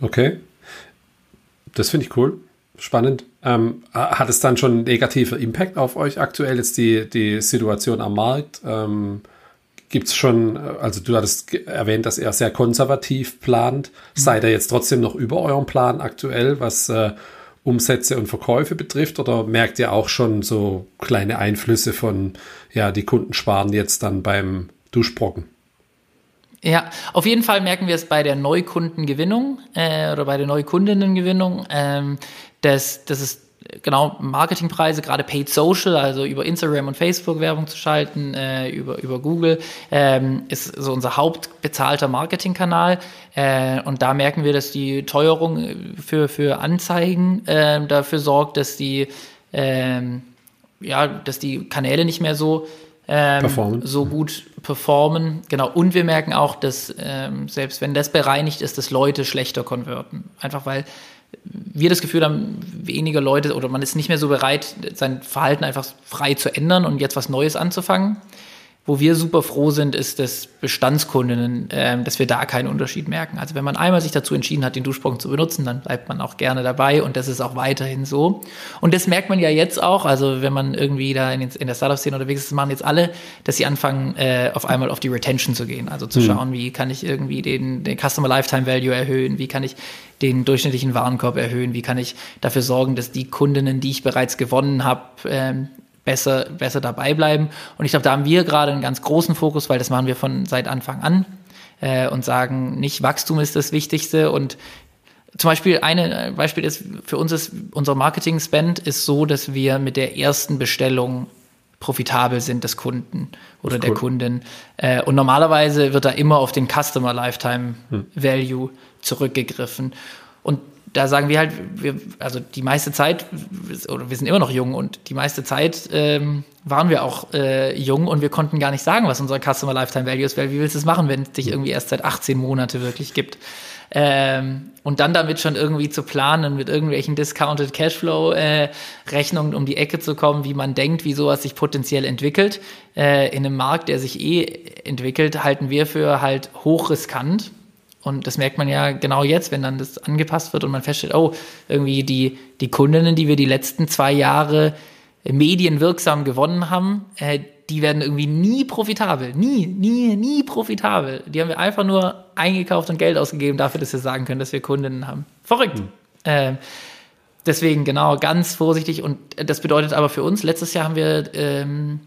Okay, das finde ich cool spannend. Ähm, hat es dann schon einen negativen Impact auf euch aktuell, jetzt die, die Situation am Markt? Ähm, Gibt es schon, also du hattest erwähnt, dass er sehr konservativ plant. Mhm. Seid ihr jetzt trotzdem noch über eurem Plan aktuell, was äh, Umsätze und Verkäufe betrifft? Oder merkt ihr auch schon so kleine Einflüsse von, ja, die Kunden sparen jetzt dann beim Duschbrocken? Ja, auf jeden Fall merken wir es bei der Neukundengewinnung äh, oder bei der Neukundinnengewinnung. Ähm, dass, dass es genau Marketingpreise, gerade Paid Social, also über Instagram und Facebook Werbung zu schalten, äh, über, über Google, ähm, ist so unser hauptbezahlter Marketingkanal. Äh, und da merken wir, dass die Teuerung für, für Anzeigen äh, dafür sorgt, dass die, ähm, ja, dass die Kanäle nicht mehr so ähm, so gut performen. Genau. Und wir merken auch, dass ähm, selbst wenn das bereinigt ist, dass Leute schlechter konverten. Einfach weil wir das Gefühl haben, weniger Leute oder man ist nicht mehr so bereit, sein Verhalten einfach frei zu ändern und jetzt was Neues anzufangen. Wo wir super froh sind, ist, dass Bestandskundinnen, äh, dass wir da keinen Unterschied merken. Also wenn man einmal sich dazu entschieden hat, den Duschbrocken zu benutzen, dann bleibt man auch gerne dabei und das ist auch weiterhin so. Und das merkt man ja jetzt auch, also wenn man irgendwie da in, in der Startup-Szene unterwegs ist, machen jetzt alle, dass sie anfangen, äh, auf einmal auf die Retention zu gehen. Also zu mhm. schauen, wie kann ich irgendwie den, den Customer Lifetime Value erhöhen, wie kann ich den durchschnittlichen Warenkorb erhöhen, wie kann ich dafür sorgen, dass die Kundinnen, die ich bereits gewonnen habe, ähm, besser, besser dabei bleiben. Und ich glaube, da haben wir gerade einen ganz großen Fokus, weil das machen wir von seit Anfang an äh, und sagen, nicht Wachstum ist das Wichtigste und zum Beispiel ein Beispiel ist, für uns ist unser Marketing-Spend ist so, dass wir mit der ersten Bestellung profitabel sind des Kunden oder cool. der Kundin. Äh, und normalerweise wird da immer auf den Customer Lifetime hm. Value zurückgegriffen. Und da sagen wir halt, wir, also die meiste Zeit, oder wir sind immer noch jung und die meiste Zeit ähm, waren wir auch äh, jung und wir konnten gar nicht sagen, was unser Customer Lifetime Value ist, weil wie willst du es machen, wenn es dich irgendwie erst seit 18 Monate wirklich gibt? Ähm, und dann damit schon irgendwie zu planen, mit irgendwelchen Discounted Cashflow äh, Rechnungen um die Ecke zu kommen, wie man denkt, wie sowas sich potenziell entwickelt, äh, in einem Markt, der sich eh entwickelt, halten wir für halt hochriskant und das merkt man ja genau jetzt, wenn dann das angepasst wird und man feststellt, oh, irgendwie die, die Kundinnen, die wir die letzten zwei Jahre medienwirksam gewonnen haben, äh, die werden irgendwie nie profitabel. Nie, nie, nie profitabel. Die haben wir einfach nur eingekauft und Geld ausgegeben dafür, dass wir sagen können, dass wir Kundinnen haben. Verrückt. Mhm. Ähm, deswegen, genau, ganz vorsichtig. Und das bedeutet aber für uns, letztes Jahr haben wir ähm,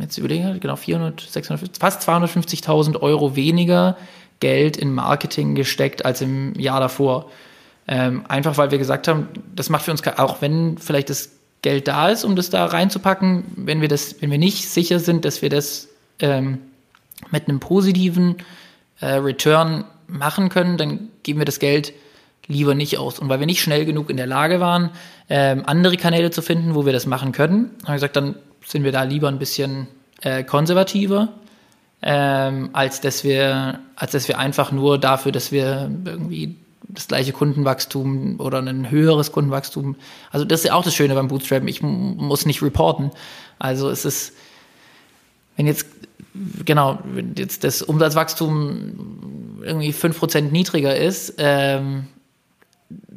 jetzt überlegen, genau 400, 600, fast 250.000 Euro weniger Geld in Marketing gesteckt als im Jahr davor. Ähm, einfach weil wir gesagt haben, das macht für uns, auch wenn vielleicht das Geld da ist, um das da reinzupacken, wenn wir das, wenn wir nicht sicher sind, dass wir das ähm, mit einem positiven äh, Return machen können, dann geben wir das Geld lieber nicht aus. Und weil wir nicht schnell genug in der Lage waren, ähm, andere Kanäle zu finden, wo wir das machen können, haben wir gesagt, dann sind wir da lieber ein bisschen äh, konservativer, ähm, als dass wir, als dass wir einfach nur dafür, dass wir irgendwie das gleiche Kundenwachstum oder ein höheres Kundenwachstum. Also das ist ja auch das Schöne beim Bootstrappen. Ich muss nicht reporten. Also es ist, wenn jetzt, genau, wenn jetzt das Umsatzwachstum irgendwie fünf Prozent niedriger ist, ähm,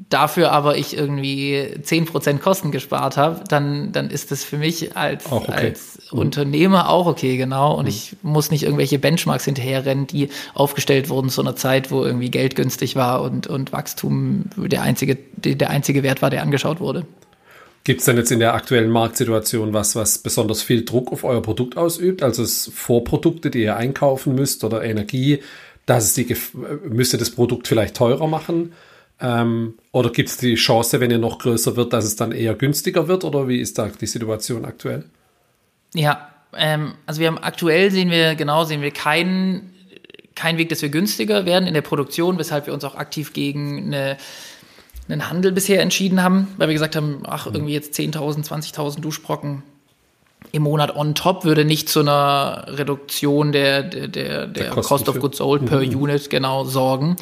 dafür aber ich irgendwie 10% Kosten gespart habe, dann, dann ist das für mich als, okay. als mhm. Unternehmer auch okay, genau. Und mhm. ich muss nicht irgendwelche Benchmarks hinterherrennen, die aufgestellt wurden zu einer Zeit, wo irgendwie Geld günstig war und, und Wachstum der einzige, der einzige Wert war, der angeschaut wurde. Gibt es denn jetzt in der aktuellen Marktsituation was, was besonders viel Druck auf euer Produkt ausübt? Also es Vorprodukte, die ihr einkaufen müsst oder Energie, dass es die, müsste das Produkt vielleicht teurer machen? Ähm, oder gibt es die Chance, wenn ihr noch größer wird, dass es dann eher günstiger wird? Oder wie ist da die Situation aktuell? Ja, ähm, also wir haben aktuell sehen wir genau, sehen wir keinen kein Weg, dass wir günstiger werden in der Produktion, weshalb wir uns auch aktiv gegen eine, einen Handel bisher entschieden haben, weil wir gesagt haben, ach, irgendwie jetzt 10.000, 20.000 Duschbrocken im Monat on top würde nicht zu einer Reduktion der, der, der, der Cost of Goods Sold per mhm. Unit genau sorgen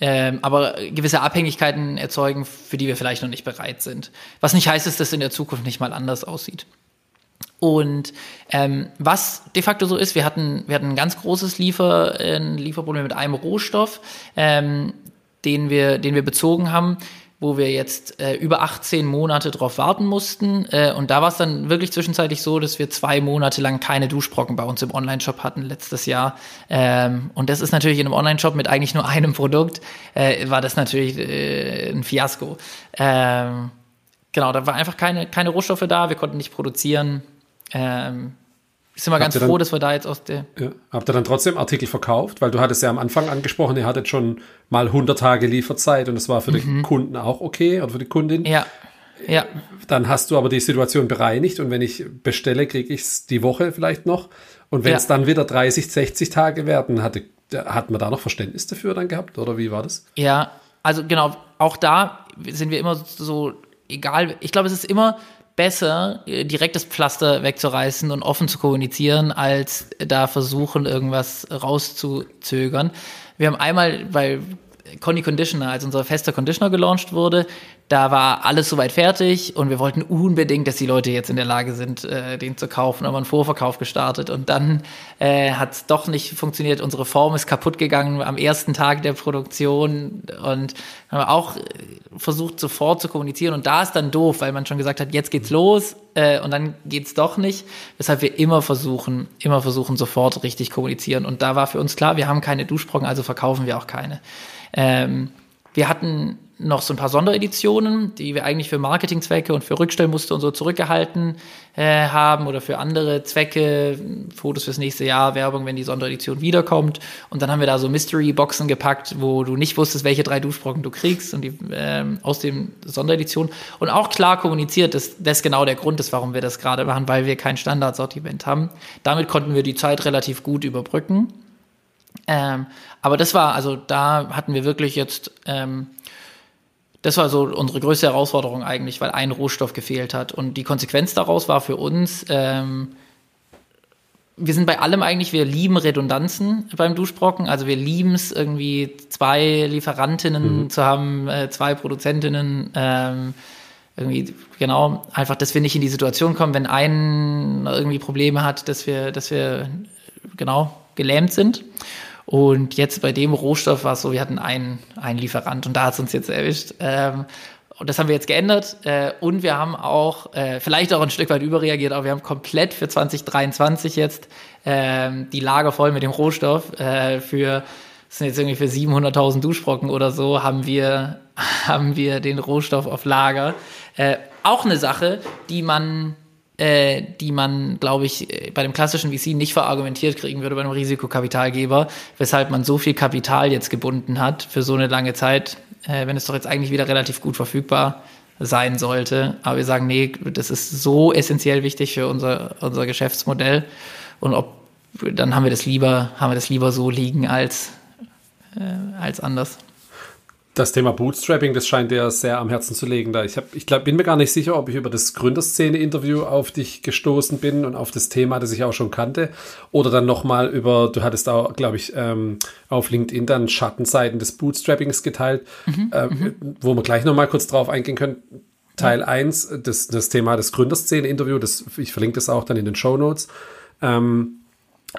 ähm, aber gewisse Abhängigkeiten erzeugen, für die wir vielleicht noch nicht bereit sind. Was nicht heißt, dass das in der Zukunft nicht mal anders aussieht. Und ähm, was de facto so ist, wir hatten, wir hatten ein ganz großes Liefer, ein Lieferproblem mit einem Rohstoff, ähm, den, wir, den wir bezogen haben wo wir jetzt äh, über 18 Monate drauf warten mussten. Äh, und da war es dann wirklich zwischenzeitlich so, dass wir zwei Monate lang keine Duschbrocken bei uns im Online-Shop hatten letztes Jahr. Ähm, und das ist natürlich in einem Online-Shop mit eigentlich nur einem Produkt, äh, war das natürlich äh, ein Fiasko. Ähm, genau, da war einfach keine, keine Rohstoffe da, wir konnten nicht produzieren. Ähm, ich bin mal ganz froh, dann, dass wir da jetzt aus der. Ja, habt ihr dann trotzdem Artikel verkauft? Weil du hattest ja am Anfang angesprochen, ihr hattet schon mal 100 Tage Lieferzeit und das war für mhm. den Kunden auch okay oder für die Kundin. Ja. Ja. Dann hast du aber die Situation bereinigt und wenn ich bestelle, kriege ich es die Woche vielleicht noch. Und wenn es ja. dann wieder 30, 60 Tage werden, hatte, hat man da noch Verständnis dafür dann gehabt oder wie war das? Ja, also genau, auch da sind wir immer so, egal, ich glaube, es ist immer besser, äh, direkt das Pflaster wegzureißen und offen zu kommunizieren, als da versuchen, irgendwas rauszuzögern. Wir haben einmal, weil Conny Conditioner, als unser fester Conditioner gelauncht wurde, da war alles soweit fertig und wir wollten unbedingt, dass die Leute jetzt in der Lage sind, äh, den zu kaufen. Haben einen Vorverkauf gestartet und dann äh, hat es doch nicht funktioniert. Unsere Form ist kaputt gegangen am ersten Tag der Produktion und haben auch äh, versucht, sofort zu kommunizieren. Und da ist dann doof, weil man schon gesagt hat, jetzt geht's los äh, und dann geht's doch nicht. Weshalb wir immer versuchen, immer versuchen, sofort richtig kommunizieren. Und da war für uns klar, wir haben keine Duschbrocken, also verkaufen wir auch keine. Ähm, wir hatten noch so ein paar Sondereditionen, die wir eigentlich für Marketingzwecke und für Rückstellmuster und so zurückgehalten äh, haben oder für andere Zwecke, Fotos fürs nächste Jahr, Werbung, wenn die Sonderedition wiederkommt. Und dann haben wir da so Mystery-Boxen gepackt, wo du nicht wusstest, welche drei Duschbrocken du kriegst und die ähm, aus dem Sonderedition. Und auch klar kommuniziert, dass das genau der Grund ist, warum wir das gerade machen, weil wir kein Standardsortiment haben. Damit konnten wir die Zeit relativ gut überbrücken. Ähm, aber das war, also da hatten wir wirklich jetzt, ähm, das war so unsere größte Herausforderung eigentlich, weil ein Rohstoff gefehlt hat. Und die Konsequenz daraus war für uns, ähm, wir sind bei allem eigentlich, wir lieben Redundanzen beim Duschbrocken. Also wir lieben es irgendwie zwei Lieferantinnen mhm. zu haben, äh, zwei Produzentinnen. Ähm, irgendwie genau einfach, dass wir nicht in die Situation kommen, wenn ein irgendwie Probleme hat, dass wir, dass wir genau gelähmt sind. Und jetzt bei dem Rohstoff war es so, wir hatten einen, einen Lieferant und da hat es uns jetzt erwischt. Ähm, Und das haben wir jetzt geändert. Äh, und wir haben auch äh, vielleicht auch ein Stück weit überreagiert, aber wir haben komplett für 2023 jetzt äh, die Lager voll mit dem Rohstoff. Äh, für das sind jetzt irgendwie für 700.000 Duschbrocken oder so haben wir haben wir den Rohstoff auf Lager. Äh, auch eine Sache, die man äh, die man, glaube ich, äh, bei dem klassischen VC nicht verargumentiert kriegen würde bei einem Risikokapitalgeber, weshalb man so viel Kapital jetzt gebunden hat für so eine lange Zeit, äh, wenn es doch jetzt eigentlich wieder relativ gut verfügbar sein sollte. Aber wir sagen, nee, das ist so essentiell wichtig für unser, unser Geschäftsmodell. Und ob, dann haben wir das lieber, haben wir das lieber so liegen als, äh, als anders. Das Thema Bootstrapping, das scheint dir sehr am Herzen zu legen. Da ich hab, ich glaub, bin mir gar nicht sicher, ob ich über das Gründerszene-Interview auf dich gestoßen bin und auf das Thema, das ich auch schon kannte, oder dann nochmal über, du hattest auch, glaube ich, ähm, auf LinkedIn dann Schattenseiten des Bootstrappings geteilt, mhm, äh, mhm. wo wir gleich nochmal kurz drauf eingehen können. Teil ja. 1, das, das Thema des Gründerszene-Interview, das, ich verlinke das auch dann in den Show Notes. Ähm,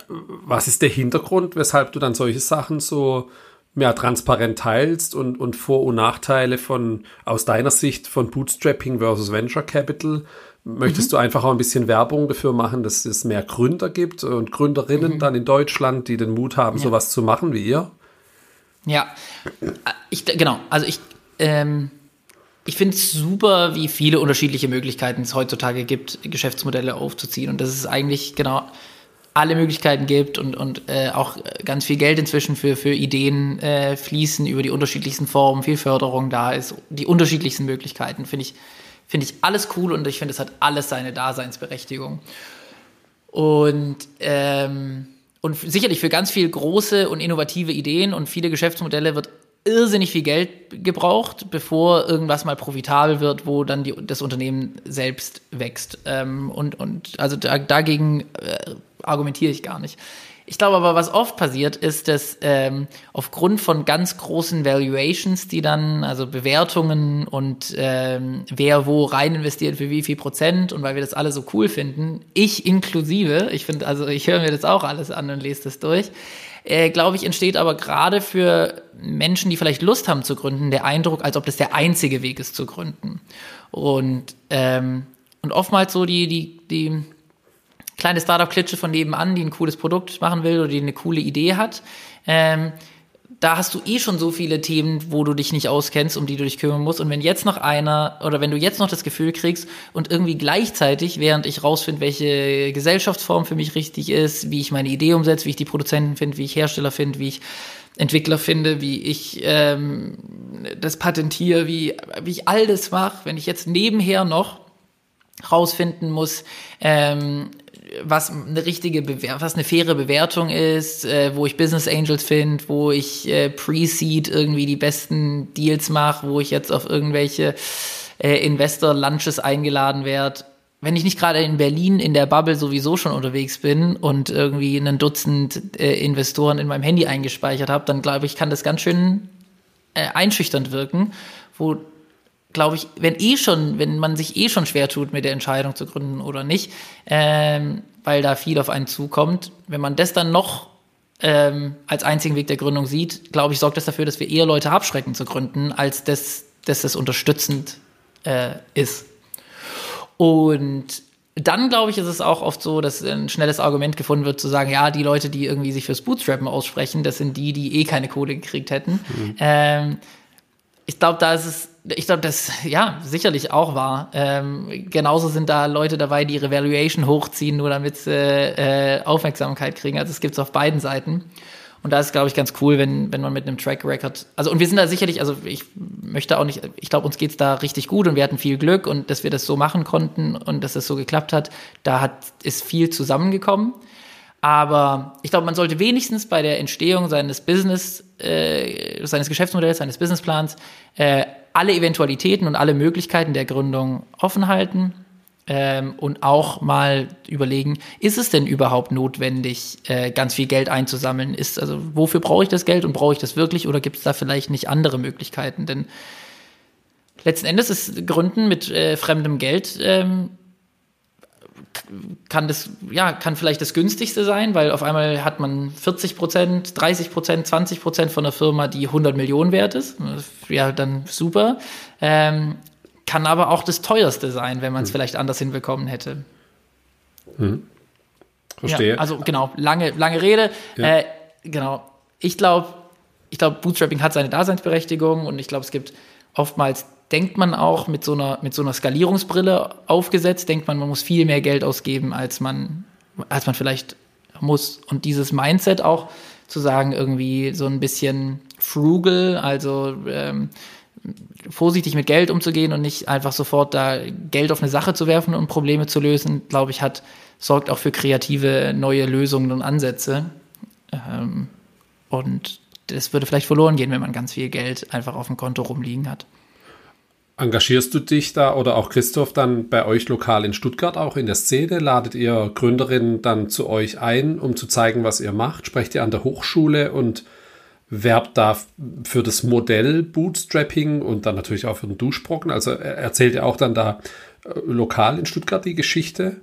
was ist der Hintergrund, weshalb du dann solche Sachen so ja, transparent teilst und, und Vor- und Nachteile von aus deiner Sicht von Bootstrapping versus Venture Capital. Möchtest mhm. du einfach auch ein bisschen Werbung dafür machen, dass es mehr Gründer gibt und Gründerinnen mhm. dann in Deutschland, die den Mut haben, ja. sowas zu machen wie ihr? Ja, ich, genau. Also ich, ähm, ich finde es super, wie viele unterschiedliche Möglichkeiten es heutzutage gibt, Geschäftsmodelle aufzuziehen. Und das ist eigentlich genau alle Möglichkeiten gibt und, und äh, auch ganz viel Geld inzwischen für, für Ideen äh, fließen über die unterschiedlichsten Formen, viel Förderung da ist, die unterschiedlichsten Möglichkeiten, finde ich, finde ich alles cool und ich finde, es hat alles seine Daseinsberechtigung. Und, ähm, und sicherlich für ganz viel große und innovative Ideen und viele Geschäftsmodelle wird irrsinnig viel Geld gebraucht, bevor irgendwas mal profitabel wird, wo dann die, das Unternehmen selbst wächst. Ähm, und, und also da, dagegen äh, argumentiere ich gar nicht. Ich glaube aber, was oft passiert, ist, dass ähm, aufgrund von ganz großen Valuations, die dann, also Bewertungen und ähm, wer wo rein investiert für wie viel Prozent und weil wir das alle so cool finden, ich inklusive, ich finde, also ich höre mir das auch alles an und lese das durch, äh, glaube ich, entsteht aber gerade für Menschen, die vielleicht Lust haben zu gründen, der Eindruck, als ob das der einzige Weg ist zu gründen. Und, ähm, und oftmals so die, die, die kleine Startup-Klitsche von nebenan, die ein cooles Produkt machen will oder die eine coole Idee hat. Ähm, da hast du eh schon so viele Themen, wo du dich nicht auskennst, um die du dich kümmern musst. Und wenn jetzt noch einer oder wenn du jetzt noch das Gefühl kriegst und irgendwie gleichzeitig, während ich rausfinde, welche Gesellschaftsform für mich richtig ist, wie ich meine Idee umsetze, wie ich die Produzenten finde, wie ich Hersteller finde, wie ich Entwickler finde, wie ich ähm, das patentiere, wie, wie ich all das mache, wenn ich jetzt nebenher noch rausfinden muss, ähm, was eine richtige Bewer was eine faire Bewertung ist, äh, wo ich Business Angels finde, wo ich äh, Pre-Seed irgendwie die besten Deals mache, wo ich jetzt auf irgendwelche äh, Investor-Lunches eingeladen werde. Wenn ich nicht gerade in Berlin in der Bubble sowieso schon unterwegs bin und irgendwie ein Dutzend äh, Investoren in meinem Handy eingespeichert habe, dann glaube ich, kann das ganz schön äh, einschüchternd wirken, wo glaube ich, wenn eh schon, wenn man sich eh schon schwer tut, mit der Entscheidung zu gründen oder nicht, ähm, weil da viel auf einen zukommt, wenn man das dann noch ähm, als einzigen Weg der Gründung sieht, glaube ich, sorgt das dafür, dass wir eher Leute abschrecken zu gründen, als dass, dass das unterstützend äh, ist. Und dann glaube ich, ist es auch oft so, dass ein schnelles Argument gefunden wird, zu sagen, ja, die Leute, die irgendwie sich fürs Bootstrappen aussprechen, das sind die, die eh keine Kohle gekriegt hätten. Mhm. Ähm, ich glaube, da ist es, ich glaube, das ja sicherlich auch war. Ähm, genauso sind da Leute dabei, die ihre Valuation hochziehen, nur damit sie äh, Aufmerksamkeit kriegen. Also es gibt es auf beiden Seiten. Und da ist, glaube ich, ganz cool, wenn, wenn man mit einem Track Record, also und wir sind da sicherlich, also ich möchte auch nicht, ich glaube, uns geht's da richtig gut und wir hatten viel Glück und dass wir das so machen konnten und dass das so geklappt hat, da hat, ist viel zusammengekommen. Aber ich glaube, man sollte wenigstens bei der Entstehung seines Business, äh, seines Geschäftsmodells, seines Businessplans äh, alle Eventualitäten und alle Möglichkeiten der Gründung offen halten ähm, und auch mal überlegen, ist es denn überhaupt notwendig, äh, ganz viel Geld einzusammeln? Ist, also, wofür brauche ich das Geld und brauche ich das wirklich oder gibt es da vielleicht nicht andere Möglichkeiten? Denn letzten Endes ist Gründen mit äh, fremdem Geld ähm, kann das, ja, kann vielleicht das günstigste sein, weil auf einmal hat man 40 Prozent, 30 Prozent, 20 Prozent von einer Firma, die 100 Millionen wert ist. Wäre dann super. Ähm, kann aber auch das teuerste sein, wenn man es hm. vielleicht anders hinbekommen hätte. Hm. Verstehe. Ja, also genau, lange, lange Rede. Ja. Äh, genau. Ich glaube, ich glaube, Bootstrapping hat seine Daseinsberechtigung und ich glaube, es gibt oftmals denkt man auch mit so einer, mit so einer Skalierungsbrille aufgesetzt, denkt man, man muss viel mehr Geld ausgeben, als man, als man vielleicht muss. Und dieses Mindset auch zu sagen, irgendwie so ein bisschen frugal, also ähm, vorsichtig mit Geld umzugehen und nicht einfach sofort da Geld auf eine Sache zu werfen und Probleme zu lösen, glaube ich, hat, sorgt auch für kreative neue Lösungen und Ansätze. Ähm, und das würde vielleicht verloren gehen, wenn man ganz viel Geld einfach auf dem Konto rumliegen hat. Engagierst du dich da oder auch Christoph dann bei euch lokal in Stuttgart auch in der Szene? Ladet ihr Gründerinnen dann zu euch ein, um zu zeigen, was ihr macht? Sprecht ihr an der Hochschule und werbt da für das Modell Bootstrapping und dann natürlich auch für den Duschbrocken? Also erzählt ihr auch dann da äh, lokal in Stuttgart die Geschichte?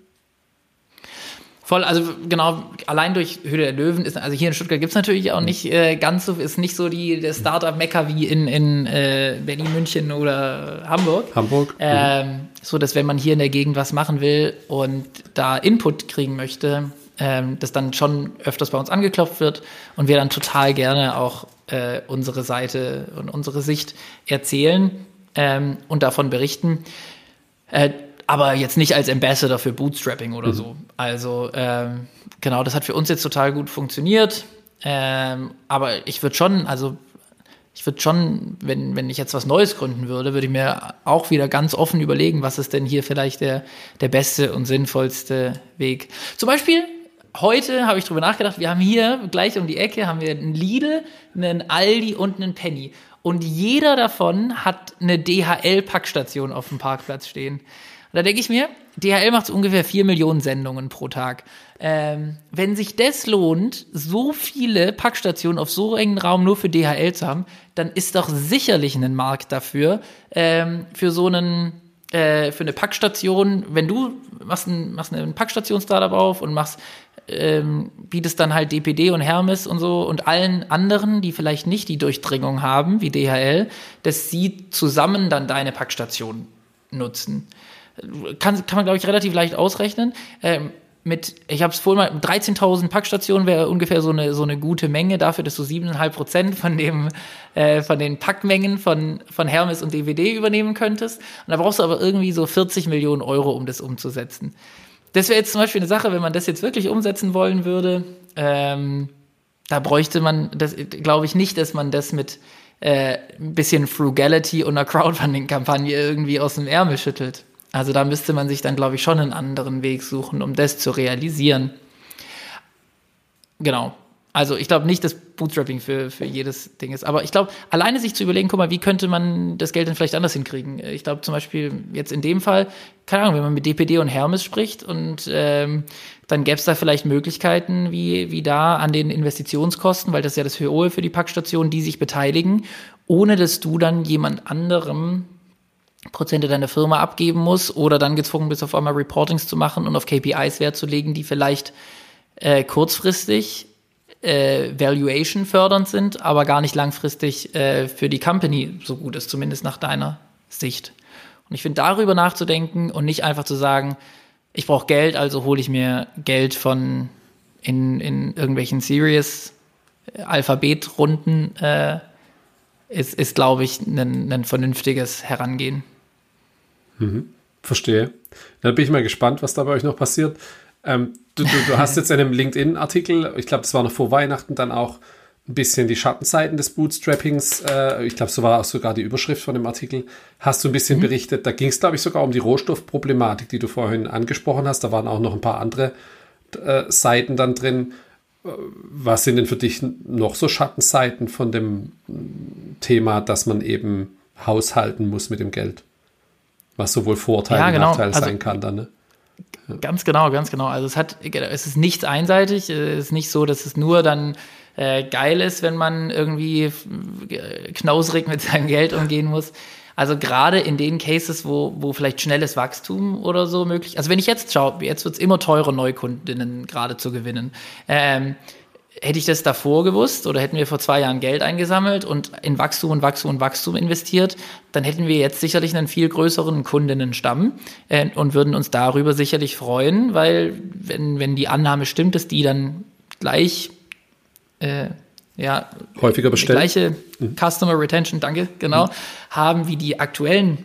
Voll, also genau, allein durch Höhle der Löwen ist, also hier in Stuttgart gibt es natürlich auch nicht äh, ganz so, ist nicht so die der Startup-Mecker wie in, in äh, Berlin, München oder Hamburg. Hamburg. Ähm, so, dass wenn man hier in der Gegend was machen will und da Input kriegen möchte, ähm, dass dann schon öfters bei uns angeklopft wird und wir dann total gerne auch äh, unsere Seite und unsere Sicht erzählen ähm, und davon berichten. Äh, aber jetzt nicht als Ambassador für Bootstrapping oder mhm. so. Also ähm, genau, das hat für uns jetzt total gut funktioniert. Ähm, aber ich würde schon, also ich würde schon, wenn, wenn ich jetzt was Neues gründen würde, würde ich mir auch wieder ganz offen überlegen, was ist denn hier vielleicht der, der beste und sinnvollste Weg. Zum Beispiel, heute habe ich drüber nachgedacht, wir haben hier gleich um die Ecke haben wir einen Lidl, einen Aldi und einen Penny. Und jeder davon hat eine DHL-Packstation auf dem Parkplatz stehen. Da denke ich mir, DHL macht so ungefähr vier Millionen Sendungen pro Tag. Ähm, wenn sich das lohnt, so viele Packstationen auf so engen Raum nur für DHL zu haben, dann ist doch sicherlich ein Markt dafür, ähm, für so einen, äh, für eine Packstation, wenn du machst, ein, machst eine Packstation-Startup auf und machst, ähm, bietest dann halt DPD und Hermes und so und allen anderen, die vielleicht nicht die Durchdringung haben, wie DHL, dass sie zusammen dann deine Packstation nutzen kann, kann man, glaube ich, relativ leicht ausrechnen. Ähm, mit, ich habe es vorhin mal, 13.000 Packstationen wäre ungefähr so eine, so eine gute Menge dafür, dass du 7,5 Prozent von äh, von den Packmengen von, von Hermes und DVD übernehmen könntest. Und da brauchst du aber irgendwie so 40 Millionen Euro, um das umzusetzen. Das wäre jetzt zum Beispiel eine Sache, wenn man das jetzt wirklich umsetzen wollen würde, ähm, da bräuchte man, das glaube ich nicht, dass man das mit äh, ein bisschen Frugality und einer Crowdfunding-Kampagne irgendwie aus dem Ärmel schüttelt. Also da müsste man sich dann, glaube ich, schon einen anderen Weg suchen, um das zu realisieren. Genau. Also ich glaube nicht, dass Bootstrapping für, für jedes Ding ist. Aber ich glaube, alleine sich zu überlegen, guck mal, wie könnte man das Geld denn vielleicht anders hinkriegen? Ich glaube zum Beispiel jetzt in dem Fall, keine Ahnung, wenn man mit DPD und Hermes spricht und ähm, dann gäbe es da vielleicht Möglichkeiten, wie, wie da an den Investitionskosten, weil das ist ja das Höhe für die Packstation, die sich beteiligen, ohne dass du dann jemand anderem Prozente deiner Firma abgeben muss oder dann gezwungen bist, auf einmal Reportings zu machen und auf KPIs Wert zu legen, die vielleicht äh, kurzfristig äh, Valuation fördernd sind, aber gar nicht langfristig äh, für die Company so gut ist, zumindest nach deiner Sicht. Und ich finde, darüber nachzudenken und nicht einfach zu sagen, ich brauche Geld, also hole ich mir Geld von in, in irgendwelchen Serious äh, Alphabetrunden, äh, ist, ist glaube ich, ein vernünftiges Herangehen. Mhm. Verstehe. Dann bin ich mal gespannt, was da bei euch noch passiert. Ähm, du, du, du, hast jetzt in einem LinkedIn-Artikel, ich glaube, das war noch vor Weihnachten, dann auch ein bisschen die Schattenseiten des Bootstrappings. Äh, ich glaube, so war auch sogar die Überschrift von dem Artikel. Hast du ein bisschen mhm. berichtet. Da ging es, glaube ich, sogar um die Rohstoffproblematik, die du vorhin angesprochen hast. Da waren auch noch ein paar andere äh, Seiten dann drin. Äh, was sind denn für dich noch so Schattenseiten von dem Thema, dass man eben haushalten muss mit dem Geld? Was sowohl Vorteil ja, genau. und Nachteil also, sein kann dann, ne? Ja. Ganz genau, ganz genau. Also es hat, es ist nicht einseitig, es ist nicht so, dass es nur dann äh, geil ist, wenn man irgendwie knausrig mit seinem Geld umgehen muss. Also gerade in den Cases, wo, wo vielleicht schnelles Wachstum oder so möglich. Also wenn ich jetzt schaue, jetzt wird es immer teurer, Neukundinnen gerade zu gewinnen. Ähm, hätte ich das davor gewusst oder hätten wir vor zwei Jahren Geld eingesammelt und in Wachstum und Wachstum und Wachstum investiert, dann hätten wir jetzt sicherlich einen viel größeren Kundinnenstamm äh, und würden uns darüber sicherlich freuen, weil wenn, wenn die Annahme stimmt, dass die dann gleich äh, ja, häufiger bestellen. gleiche mhm. Customer Retention, danke, genau, mhm. haben wie die aktuellen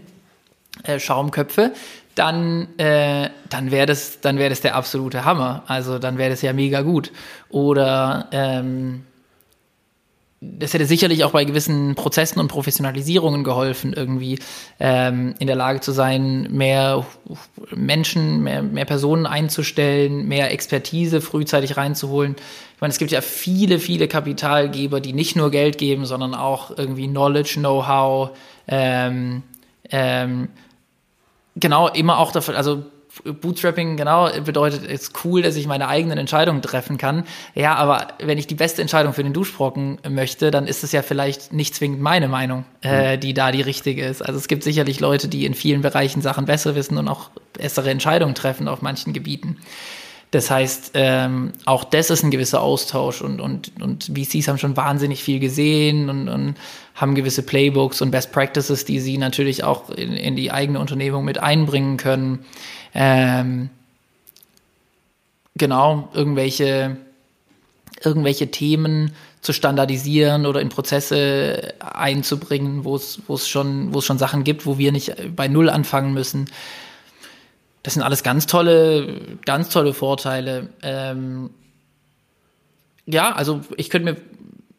äh, Schaumköpfe, dann, äh, dann wäre das, dann wäre das der absolute Hammer. Also dann wäre das ja mega gut. Oder ähm, das hätte sicherlich auch bei gewissen Prozessen und Professionalisierungen geholfen, irgendwie ähm, in der Lage zu sein, mehr Menschen, mehr, mehr Personen einzustellen, mehr Expertise frühzeitig reinzuholen. Ich meine, es gibt ja viele, viele Kapitalgeber, die nicht nur Geld geben, sondern auch irgendwie Knowledge, Know-how, ähm, ähm, genau, immer auch dafür, also Bootstrapping, genau, bedeutet, es ist cool, dass ich meine eigenen Entscheidungen treffen kann. Ja, aber wenn ich die beste Entscheidung für den Duschbrocken möchte, dann ist es ja vielleicht nicht zwingend meine Meinung, äh, mhm. die da die richtige ist. Also es gibt sicherlich Leute, die in vielen Bereichen Sachen besser wissen und auch bessere Entscheidungen treffen auf manchen Gebieten. Das heißt, ähm, auch das ist ein gewisser Austausch und, und, und VCs haben schon wahnsinnig viel gesehen und, und haben gewisse Playbooks und Best Practices, die sie natürlich auch in, in die eigene Unternehmung mit einbringen können. Ähm, genau, irgendwelche, irgendwelche Themen zu standardisieren oder in Prozesse einzubringen, wo es, schon, schon Sachen gibt, wo wir nicht bei Null anfangen müssen. Das sind alles ganz tolle, ganz tolle Vorteile. Ähm, ja, also ich könnte mir,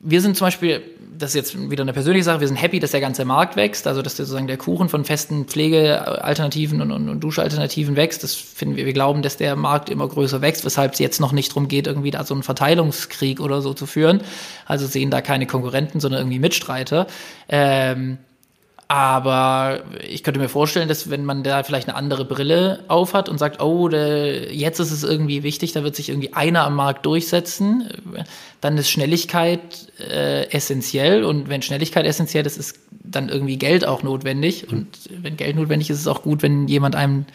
wir sind zum Beispiel, das ist jetzt wieder eine persönliche Sache, wir sind happy, dass der ganze Markt wächst, also dass sozusagen der Kuchen von festen Pflegealternativen und, und, und Duschalternativen wächst. Das finden wir, wir glauben, dass der Markt immer größer wächst, weshalb es jetzt noch nicht darum geht, irgendwie da so einen Verteilungskrieg oder so zu führen. Also sehen da keine Konkurrenten, sondern irgendwie Mitstreiter. Ähm, aber ich könnte mir vorstellen, dass wenn man da vielleicht eine andere Brille aufhat und sagt, oh, der, jetzt ist es irgendwie wichtig, da wird sich irgendwie einer am Markt durchsetzen, dann ist Schnelligkeit äh, essentiell. Und wenn Schnelligkeit essentiell ist, ist dann irgendwie Geld auch notwendig. Und wenn Geld notwendig ist, ist es auch gut, wenn jemand einem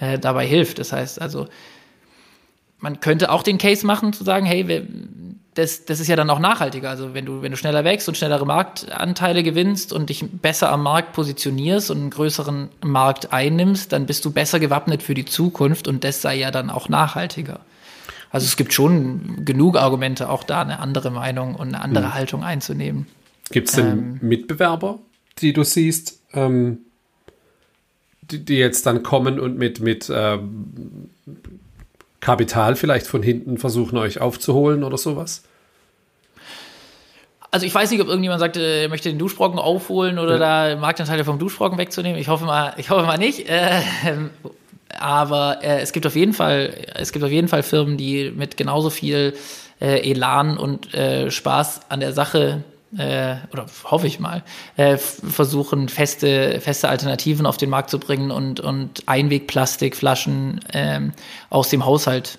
äh, dabei hilft. Das heißt also, man könnte auch den Case machen, zu sagen, hey, das, das ist ja dann auch nachhaltiger. Also wenn du, wenn du schneller wächst und schnellere Marktanteile gewinnst und dich besser am Markt positionierst und einen größeren Markt einnimmst, dann bist du besser gewappnet für die Zukunft und das sei ja dann auch nachhaltiger. Also es gibt schon genug Argumente, auch da eine andere Meinung und eine andere mhm. Haltung einzunehmen. Gibt es denn ähm, Mitbewerber, die du siehst, ähm, die, die, jetzt dann kommen und mit, mit ähm, Kapital vielleicht von hinten versuchen, euch aufzuholen oder sowas? Also ich weiß nicht, ob irgendjemand sagt, er möchte den Duschbrocken aufholen oder ja. da Marktanteile vom Duschbrocken wegzunehmen. Ich hoffe mal, ich hoffe mal nicht. Äh, aber äh, es gibt auf jeden Fall, es gibt auf jeden Fall Firmen, die mit genauso viel äh, Elan und äh, Spaß an der Sache äh, oder hoffe ich mal, äh, versuchen, feste, feste Alternativen auf den Markt zu bringen und, und Einwegplastikflaschen ähm, aus dem Haushalt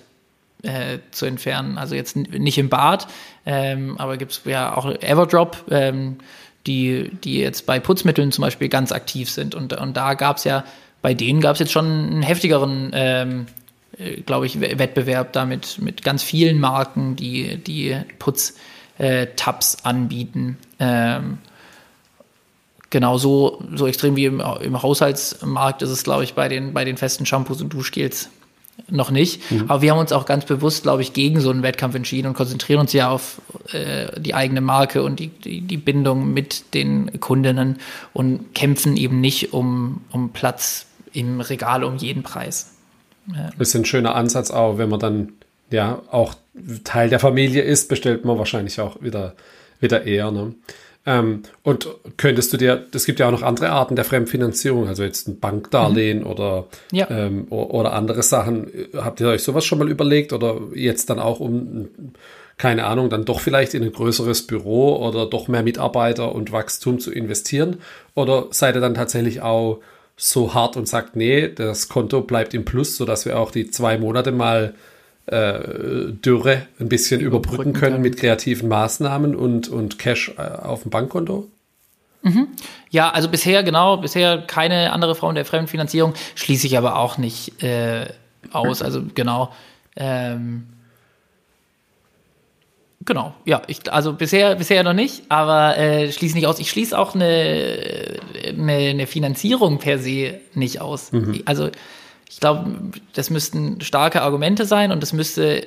äh, zu entfernen. Also jetzt nicht im Bad, ähm, aber gibt es ja auch Everdrop, ähm, die, die jetzt bei Putzmitteln zum Beispiel ganz aktiv sind. Und, und da gab es ja, bei denen gab es jetzt schon einen heftigeren ähm, äh, glaube ich, Wettbewerb damit mit ganz vielen Marken, die, die Putz, äh, Tabs anbieten. Ähm, genau so, so extrem wie im, im Haushaltsmarkt ist es, glaube ich, bei den, bei den festen Shampoos und Duschgels noch nicht. Mhm. Aber wir haben uns auch ganz bewusst, glaube ich, gegen so einen Wettkampf entschieden und konzentrieren uns ja auf äh, die eigene Marke und die, die, die, Bindung mit den Kundinnen und kämpfen eben nicht um, um Platz im Regal um jeden Preis. Ja. Das ist ein schöner Ansatz auch, wenn man dann ja auch Teil der Familie ist, bestellt man wahrscheinlich auch wieder, wieder eher. Ne? Ähm, und könntest du dir, es gibt ja auch noch andere Arten der Fremdfinanzierung, also jetzt ein Bankdarlehen mhm. oder, ja. ähm, oder andere Sachen. Habt ihr euch sowas schon mal überlegt oder jetzt dann auch um, keine Ahnung, dann doch vielleicht in ein größeres Büro oder doch mehr Mitarbeiter und Wachstum zu investieren? Oder seid ihr dann tatsächlich auch so hart und sagt, nee, das Konto bleibt im Plus, sodass wir auch die zwei Monate mal Dürre ein bisschen überbrücken, können, können, mit kreativen Maßnahmen und, und Cash äh, auf dem Bankkonto? Mhm. Ja, also bisher, genau, bisher keine andere Form der Fremdfinanzierung, schließe ich aber auch nicht äh, aus. Also genau. Ähm, Genau, ja, ich, also bisher, bisher noch nicht, aber äh, schließe nicht aus. Ich schließe auch eine, eine, eine Finanzierung per se nicht aus. Mhm. Also ich glaube, das müssten starke Argumente sein und das müsste,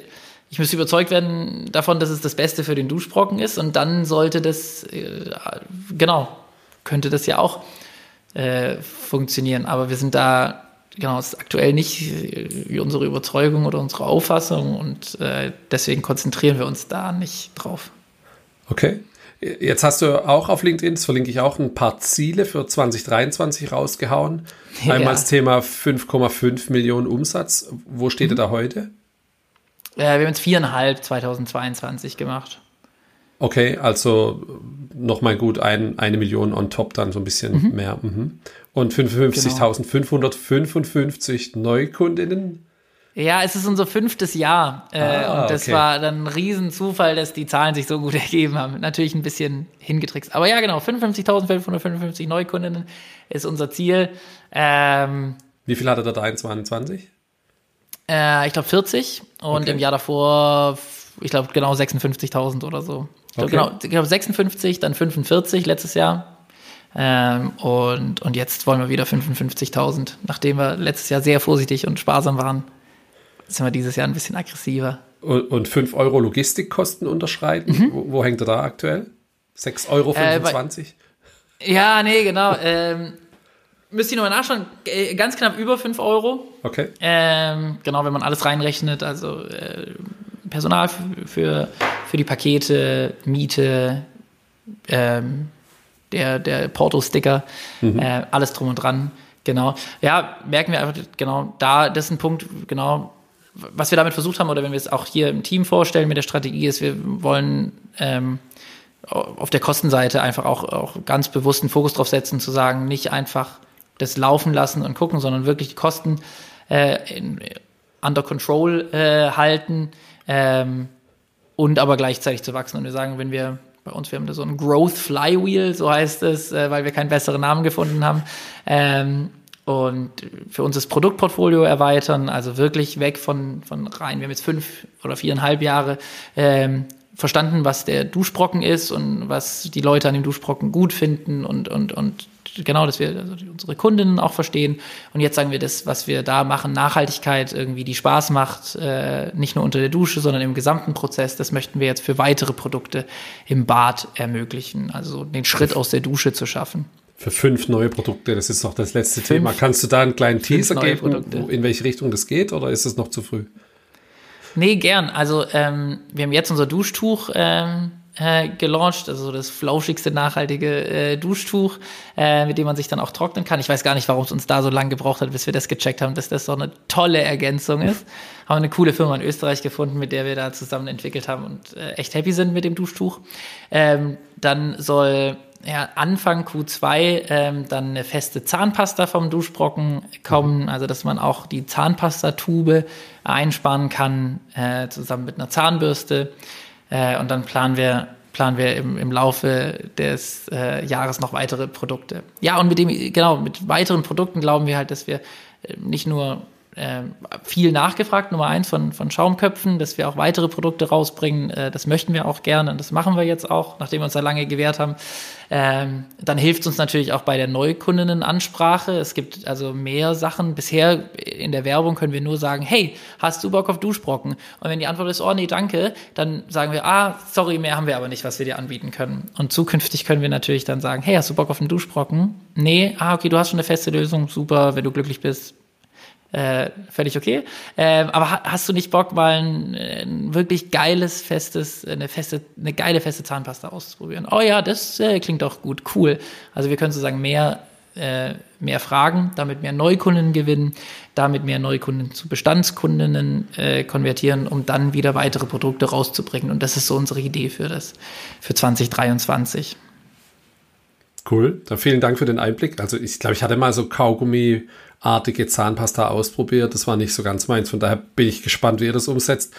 ich müsste überzeugt werden davon, dass es das Beste für den Duschbrocken ist und dann sollte das, äh, genau, könnte das ja auch äh, funktionieren. Aber wir sind da genau, ist aktuell nicht wie unsere Überzeugung oder unsere Auffassung und äh, deswegen konzentrieren wir uns da nicht drauf. Okay. Jetzt hast du auch auf LinkedIn, das verlinke ich auch, ein paar Ziele für 2023 rausgehauen. Ja. Einmal das Thema 5,5 Millionen Umsatz. Wo steht mhm. er da heute? Äh, wir haben jetzt viereinhalb 2022 gemacht. Okay, also nochmal gut ein, eine Million on top, dann so ein bisschen mhm. mehr. Mhm. Und 55.555 genau. Neukundinnen. Ja, es ist unser fünftes Jahr. Äh, ah, und das okay. war dann ein Riesenzufall, dass die Zahlen sich so gut ergeben haben. Natürlich ein bisschen hingetrickst. Aber ja, genau, 55.555 Neukundinnen ist unser Ziel. Ähm, Wie viel hatte der da in 22? Äh, ich glaube 40. Und okay. im Jahr davor, ich glaube genau 56.000 oder so. Ich glaube okay. genau, glaub 56, dann 45 letztes Jahr. Ähm, und, und jetzt wollen wir wieder 55.000. Nachdem wir letztes Jahr sehr vorsichtig und sparsam waren, sind wir dieses Jahr ein bisschen aggressiver. Und, und 5 Euro Logistikkosten unterschreiten? Mhm. Wo, wo, hängt er da aktuell? 6,25 Euro? Äh, bei, ja, nee, genau. Ähm, müsst ihr nochmal nachschauen. Äh, ganz knapp über 5 Euro. Okay. Ähm, genau, wenn man alles reinrechnet. Also äh, Personal für, für, für, die Pakete, Miete, ähm, der, der Porto-Sticker, mhm. äh, alles drum und dran. Genau. Ja, merken wir einfach, genau, da, das ist ein Punkt, genau, was wir damit versucht haben, oder wenn wir es auch hier im Team vorstellen mit der Strategie, ist, wir wollen ähm, auf der Kostenseite einfach auch, auch ganz bewusst einen Fokus drauf setzen, zu sagen, nicht einfach das laufen lassen und gucken, sondern wirklich die Kosten äh, in, under control äh, halten ähm, und aber gleichzeitig zu wachsen. Und wir sagen, wenn wir bei uns, wir haben da so ein Growth Flywheel, so heißt es, äh, weil wir keinen besseren Namen gefunden haben. Ähm, und für uns das Produktportfolio erweitern, also wirklich weg von, von rein. Wir haben jetzt fünf oder viereinhalb Jahre ähm, verstanden, was der Duschbrocken ist und was die Leute an dem Duschbrocken gut finden und, und, und genau, dass wir also unsere Kundinnen auch verstehen. Und jetzt sagen wir das, was wir da machen, Nachhaltigkeit irgendwie, die Spaß macht, äh, nicht nur unter der Dusche, sondern im gesamten Prozess. Das möchten wir jetzt für weitere Produkte im Bad ermöglichen. Also den Schritt aus der Dusche zu schaffen. Für fünf neue Produkte, das ist noch das letzte fünf, Thema. Kannst du da einen kleinen Teaser geben, wo, in welche Richtung das geht, oder ist es noch zu früh? Nee, gern. Also ähm, wir haben jetzt unser Duschtuch ähm, äh, gelauncht, also das flauschigste nachhaltige äh, Duschtuch, äh, mit dem man sich dann auch trocknen kann. Ich weiß gar nicht, warum es uns da so lange gebraucht hat, bis wir das gecheckt haben, dass das so eine tolle Ergänzung ist. Haben eine coole Firma in Österreich gefunden, mit der wir da zusammen entwickelt haben und äh, echt happy sind mit dem Duschtuch. Ähm, dann soll ja, Anfang Q2 ähm, dann eine feste Zahnpasta vom Duschbrocken kommen, also dass man auch die Zahnpastatube einsparen kann, äh, zusammen mit einer Zahnbürste. Äh, und dann planen wir, planen wir im, im Laufe des äh, Jahres noch weitere Produkte. Ja, und mit dem, genau, mit weiteren Produkten glauben wir halt, dass wir äh, nicht nur äh, viel nachgefragt, Nummer eins von, von Schaumköpfen, dass wir auch weitere Produkte rausbringen. Äh, das möchten wir auch gerne und das machen wir jetzt auch, nachdem wir uns da lange gewehrt haben. Ähm, dann hilft es uns natürlich auch bei der Neukundenenansprache. Es gibt also mehr Sachen. Bisher in der Werbung können wir nur sagen, hey, hast du Bock auf Duschbrocken? Und wenn die Antwort ist, oh nee, danke, dann sagen wir, ah, sorry, mehr haben wir aber nicht, was wir dir anbieten können. Und zukünftig können wir natürlich dann sagen, hey, hast du Bock auf einen Duschbrocken? Nee, ah, okay, du hast schon eine feste Lösung, super, wenn du glücklich bist, äh, völlig okay. Äh, aber hast du nicht Bock, mal ein, ein, wirklich geiles, festes, eine feste, eine geile feste Zahnpasta auszuprobieren? Oh ja, das äh, klingt doch gut, cool. Also wir können sozusagen mehr, äh, mehr Fragen, damit mehr Neukunden gewinnen, damit mehr Neukunden zu Bestandskundinnen äh, konvertieren, um dann wieder weitere Produkte rauszubringen. Und das ist so unsere Idee für das, für 2023. Cool, dann vielen Dank für den Einblick. Also ich glaube, ich hatte mal so Kaugummi artige Zahnpasta ausprobiert. Das war nicht so ganz meins. Von daher bin ich gespannt, wie ihr das umsetzt.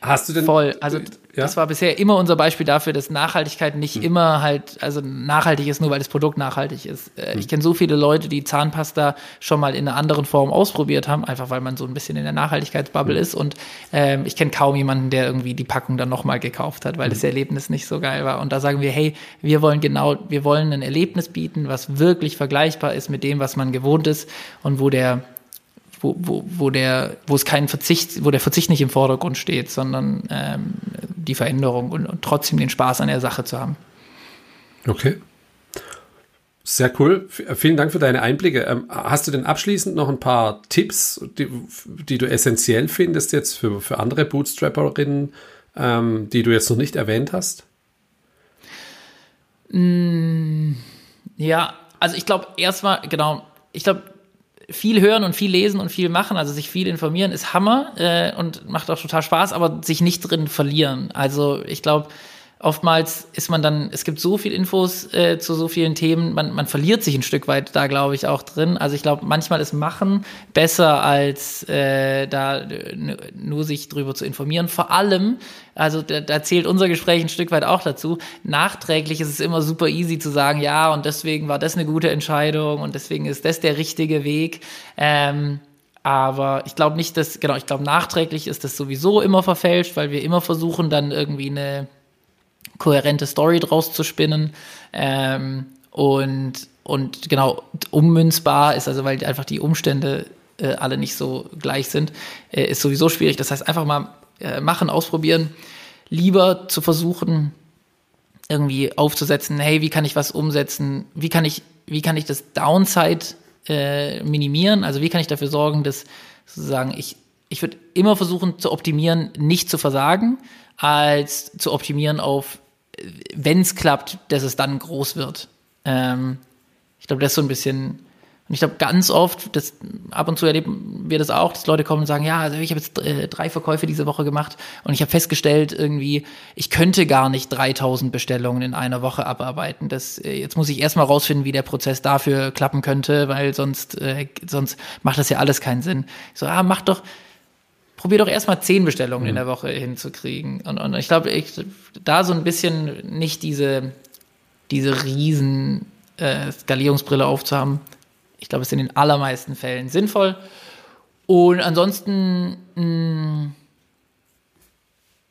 Hast du denn voll? Also ja? Das war bisher immer unser Beispiel dafür, dass Nachhaltigkeit nicht mhm. immer halt, also nachhaltig ist nur, weil das Produkt nachhaltig ist. Äh, mhm. Ich kenne so viele Leute, die Zahnpasta schon mal in einer anderen Form ausprobiert haben, einfach weil man so ein bisschen in der Nachhaltigkeitsbubble mhm. ist. Und ähm, ich kenne kaum jemanden, der irgendwie die Packung dann nochmal gekauft hat, weil das mhm. Erlebnis nicht so geil war. Und da sagen wir, hey, wir wollen genau, wir wollen ein Erlebnis bieten, was wirklich vergleichbar ist mit dem, was man gewohnt ist und wo der wo, wo, wo der, wo es keinen Verzicht, wo der Verzicht nicht im Vordergrund steht, sondern ähm, die Veränderung und, und trotzdem den Spaß an der Sache zu haben. Okay. Sehr cool. Vielen Dank für deine Einblicke. Ähm, hast du denn abschließend noch ein paar Tipps, die, die du essentiell findest jetzt für, für andere Bootstrapperinnen, ähm, die du jetzt noch nicht erwähnt hast? Mm, ja, also ich glaube erstmal, genau, ich glaube, viel hören und viel lesen und viel machen, also sich viel informieren, ist Hammer äh, und macht auch total Spaß, aber sich nicht drin verlieren. Also ich glaube, oftmals ist man dann, es gibt so viel Infos äh, zu so vielen Themen, man, man verliert sich ein Stück weit da, glaube ich, auch drin. Also ich glaube, manchmal ist Machen besser, als äh, da nur sich drüber zu informieren. Vor allem, also da, da zählt unser Gespräch ein Stück weit auch dazu, nachträglich ist es immer super easy zu sagen, ja, und deswegen war das eine gute Entscheidung und deswegen ist das der richtige Weg. Ähm, aber ich glaube nicht, dass, genau, ich glaube, nachträglich ist das sowieso immer verfälscht, weil wir immer versuchen, dann irgendwie eine kohärente Story draus zu spinnen. Ähm, und, und genau, ummünzbar ist also, weil einfach die Umstände äh, alle nicht so gleich sind, äh, ist sowieso schwierig. Das heißt, einfach mal äh, machen, ausprobieren. Lieber zu versuchen, irgendwie aufzusetzen, hey, wie kann ich was umsetzen? Wie kann ich, wie kann ich das Downside äh, minimieren? Also wie kann ich dafür sorgen, dass sozusagen ich, ich würde immer versuchen zu optimieren, nicht zu versagen, als zu optimieren auf wenn es klappt, dass es dann groß wird. Ähm, ich glaube, das ist so ein bisschen, und ich glaube, ganz oft, das, ab und zu erleben wir das auch, dass Leute kommen und sagen, ja, also ich habe jetzt äh, drei Verkäufe diese Woche gemacht und ich habe festgestellt, irgendwie, ich könnte gar nicht 3000 Bestellungen in einer Woche abarbeiten. Das, äh, jetzt muss ich erstmal rausfinden, wie der Prozess dafür klappen könnte, weil sonst, äh, sonst macht das ja alles keinen Sinn. Ich so, ah, mach doch, probier doch erstmal zehn Bestellungen mhm. in der Woche hinzukriegen. Und, und ich glaube, ich, da so ein bisschen nicht diese, diese riesen äh, Skalierungsbrille aufzuhaben. Ich glaube, es ist in den allermeisten Fällen sinnvoll. Und ansonsten, mh, mm,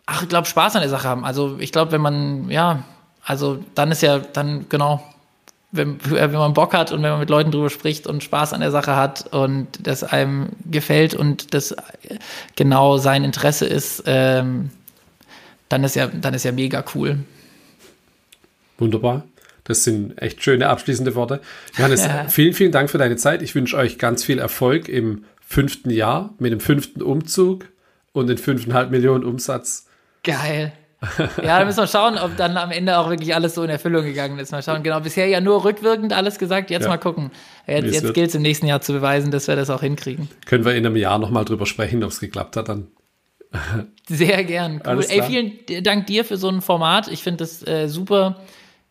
ach, ich glaube, Spaß an der Sache haben. Also ich glaube, wenn man, ja, also dann ist ja, dann genau, wenn, wenn man Bock hat und wenn man mit Leuten drüber spricht und Spaß an der Sache hat und das einem gefällt und das genau sein Interesse ist, ähm, dann ist ja, dann ist ja mega cool. Wunderbar. Das sind echt schöne abschließende Worte. Johannes, ja. vielen, vielen Dank für deine Zeit. Ich wünsche euch ganz viel Erfolg im fünften Jahr mit dem fünften Umzug und den fünfeinhalb Millionen Umsatz. Geil. Ja, da müssen wir schauen, ob dann am Ende auch wirklich alles so in Erfüllung gegangen ist. Mal schauen. Genau, bisher ja nur rückwirkend alles gesagt. Jetzt ja. mal gucken. Jetzt, jetzt gilt es im nächsten Jahr zu beweisen, dass wir das auch hinkriegen. Können wir in einem Jahr nochmal drüber sprechen, ob es geklappt hat dann. Sehr gern. Cool. Ey, vielen Dank dir für so ein Format. Ich finde das äh, super.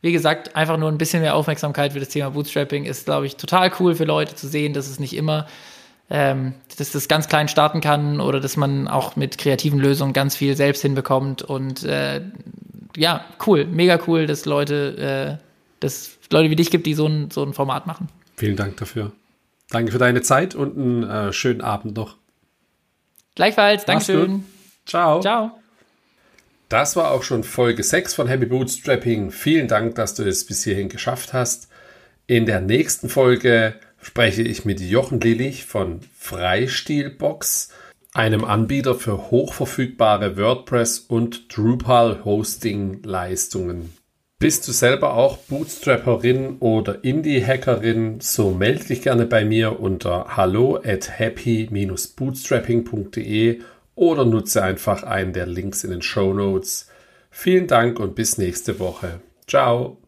Wie gesagt, einfach nur ein bisschen mehr Aufmerksamkeit für das Thema Bootstrapping ist, glaube ich, total cool für Leute zu sehen, dass es nicht immer ähm, dass das ganz klein starten kann oder dass man auch mit kreativen Lösungen ganz viel selbst hinbekommt. Und äh, ja, cool, mega cool, dass Leute, äh, dass Leute wie dich gibt, die so ein, so ein Format machen. Vielen Dank dafür. Danke für deine Zeit und einen äh, schönen Abend noch. Gleichfalls, Dankeschön. Ciao. Ciao. Das war auch schon Folge 6 von Happy Bootstrapping. Vielen Dank, dass du es bis hierhin geschafft hast. In der nächsten Folge spreche ich mit Jochen Lillich von Freistilbox, einem Anbieter für hochverfügbare WordPress und Drupal Hosting Leistungen. Bist du selber auch Bootstrapperin oder Indie-Hackerin, so melde dich gerne bei mir unter hallo at happy-bootstrapping.de oder nutze einfach einen der Links in den Show Notes. Vielen Dank und bis nächste Woche. Ciao!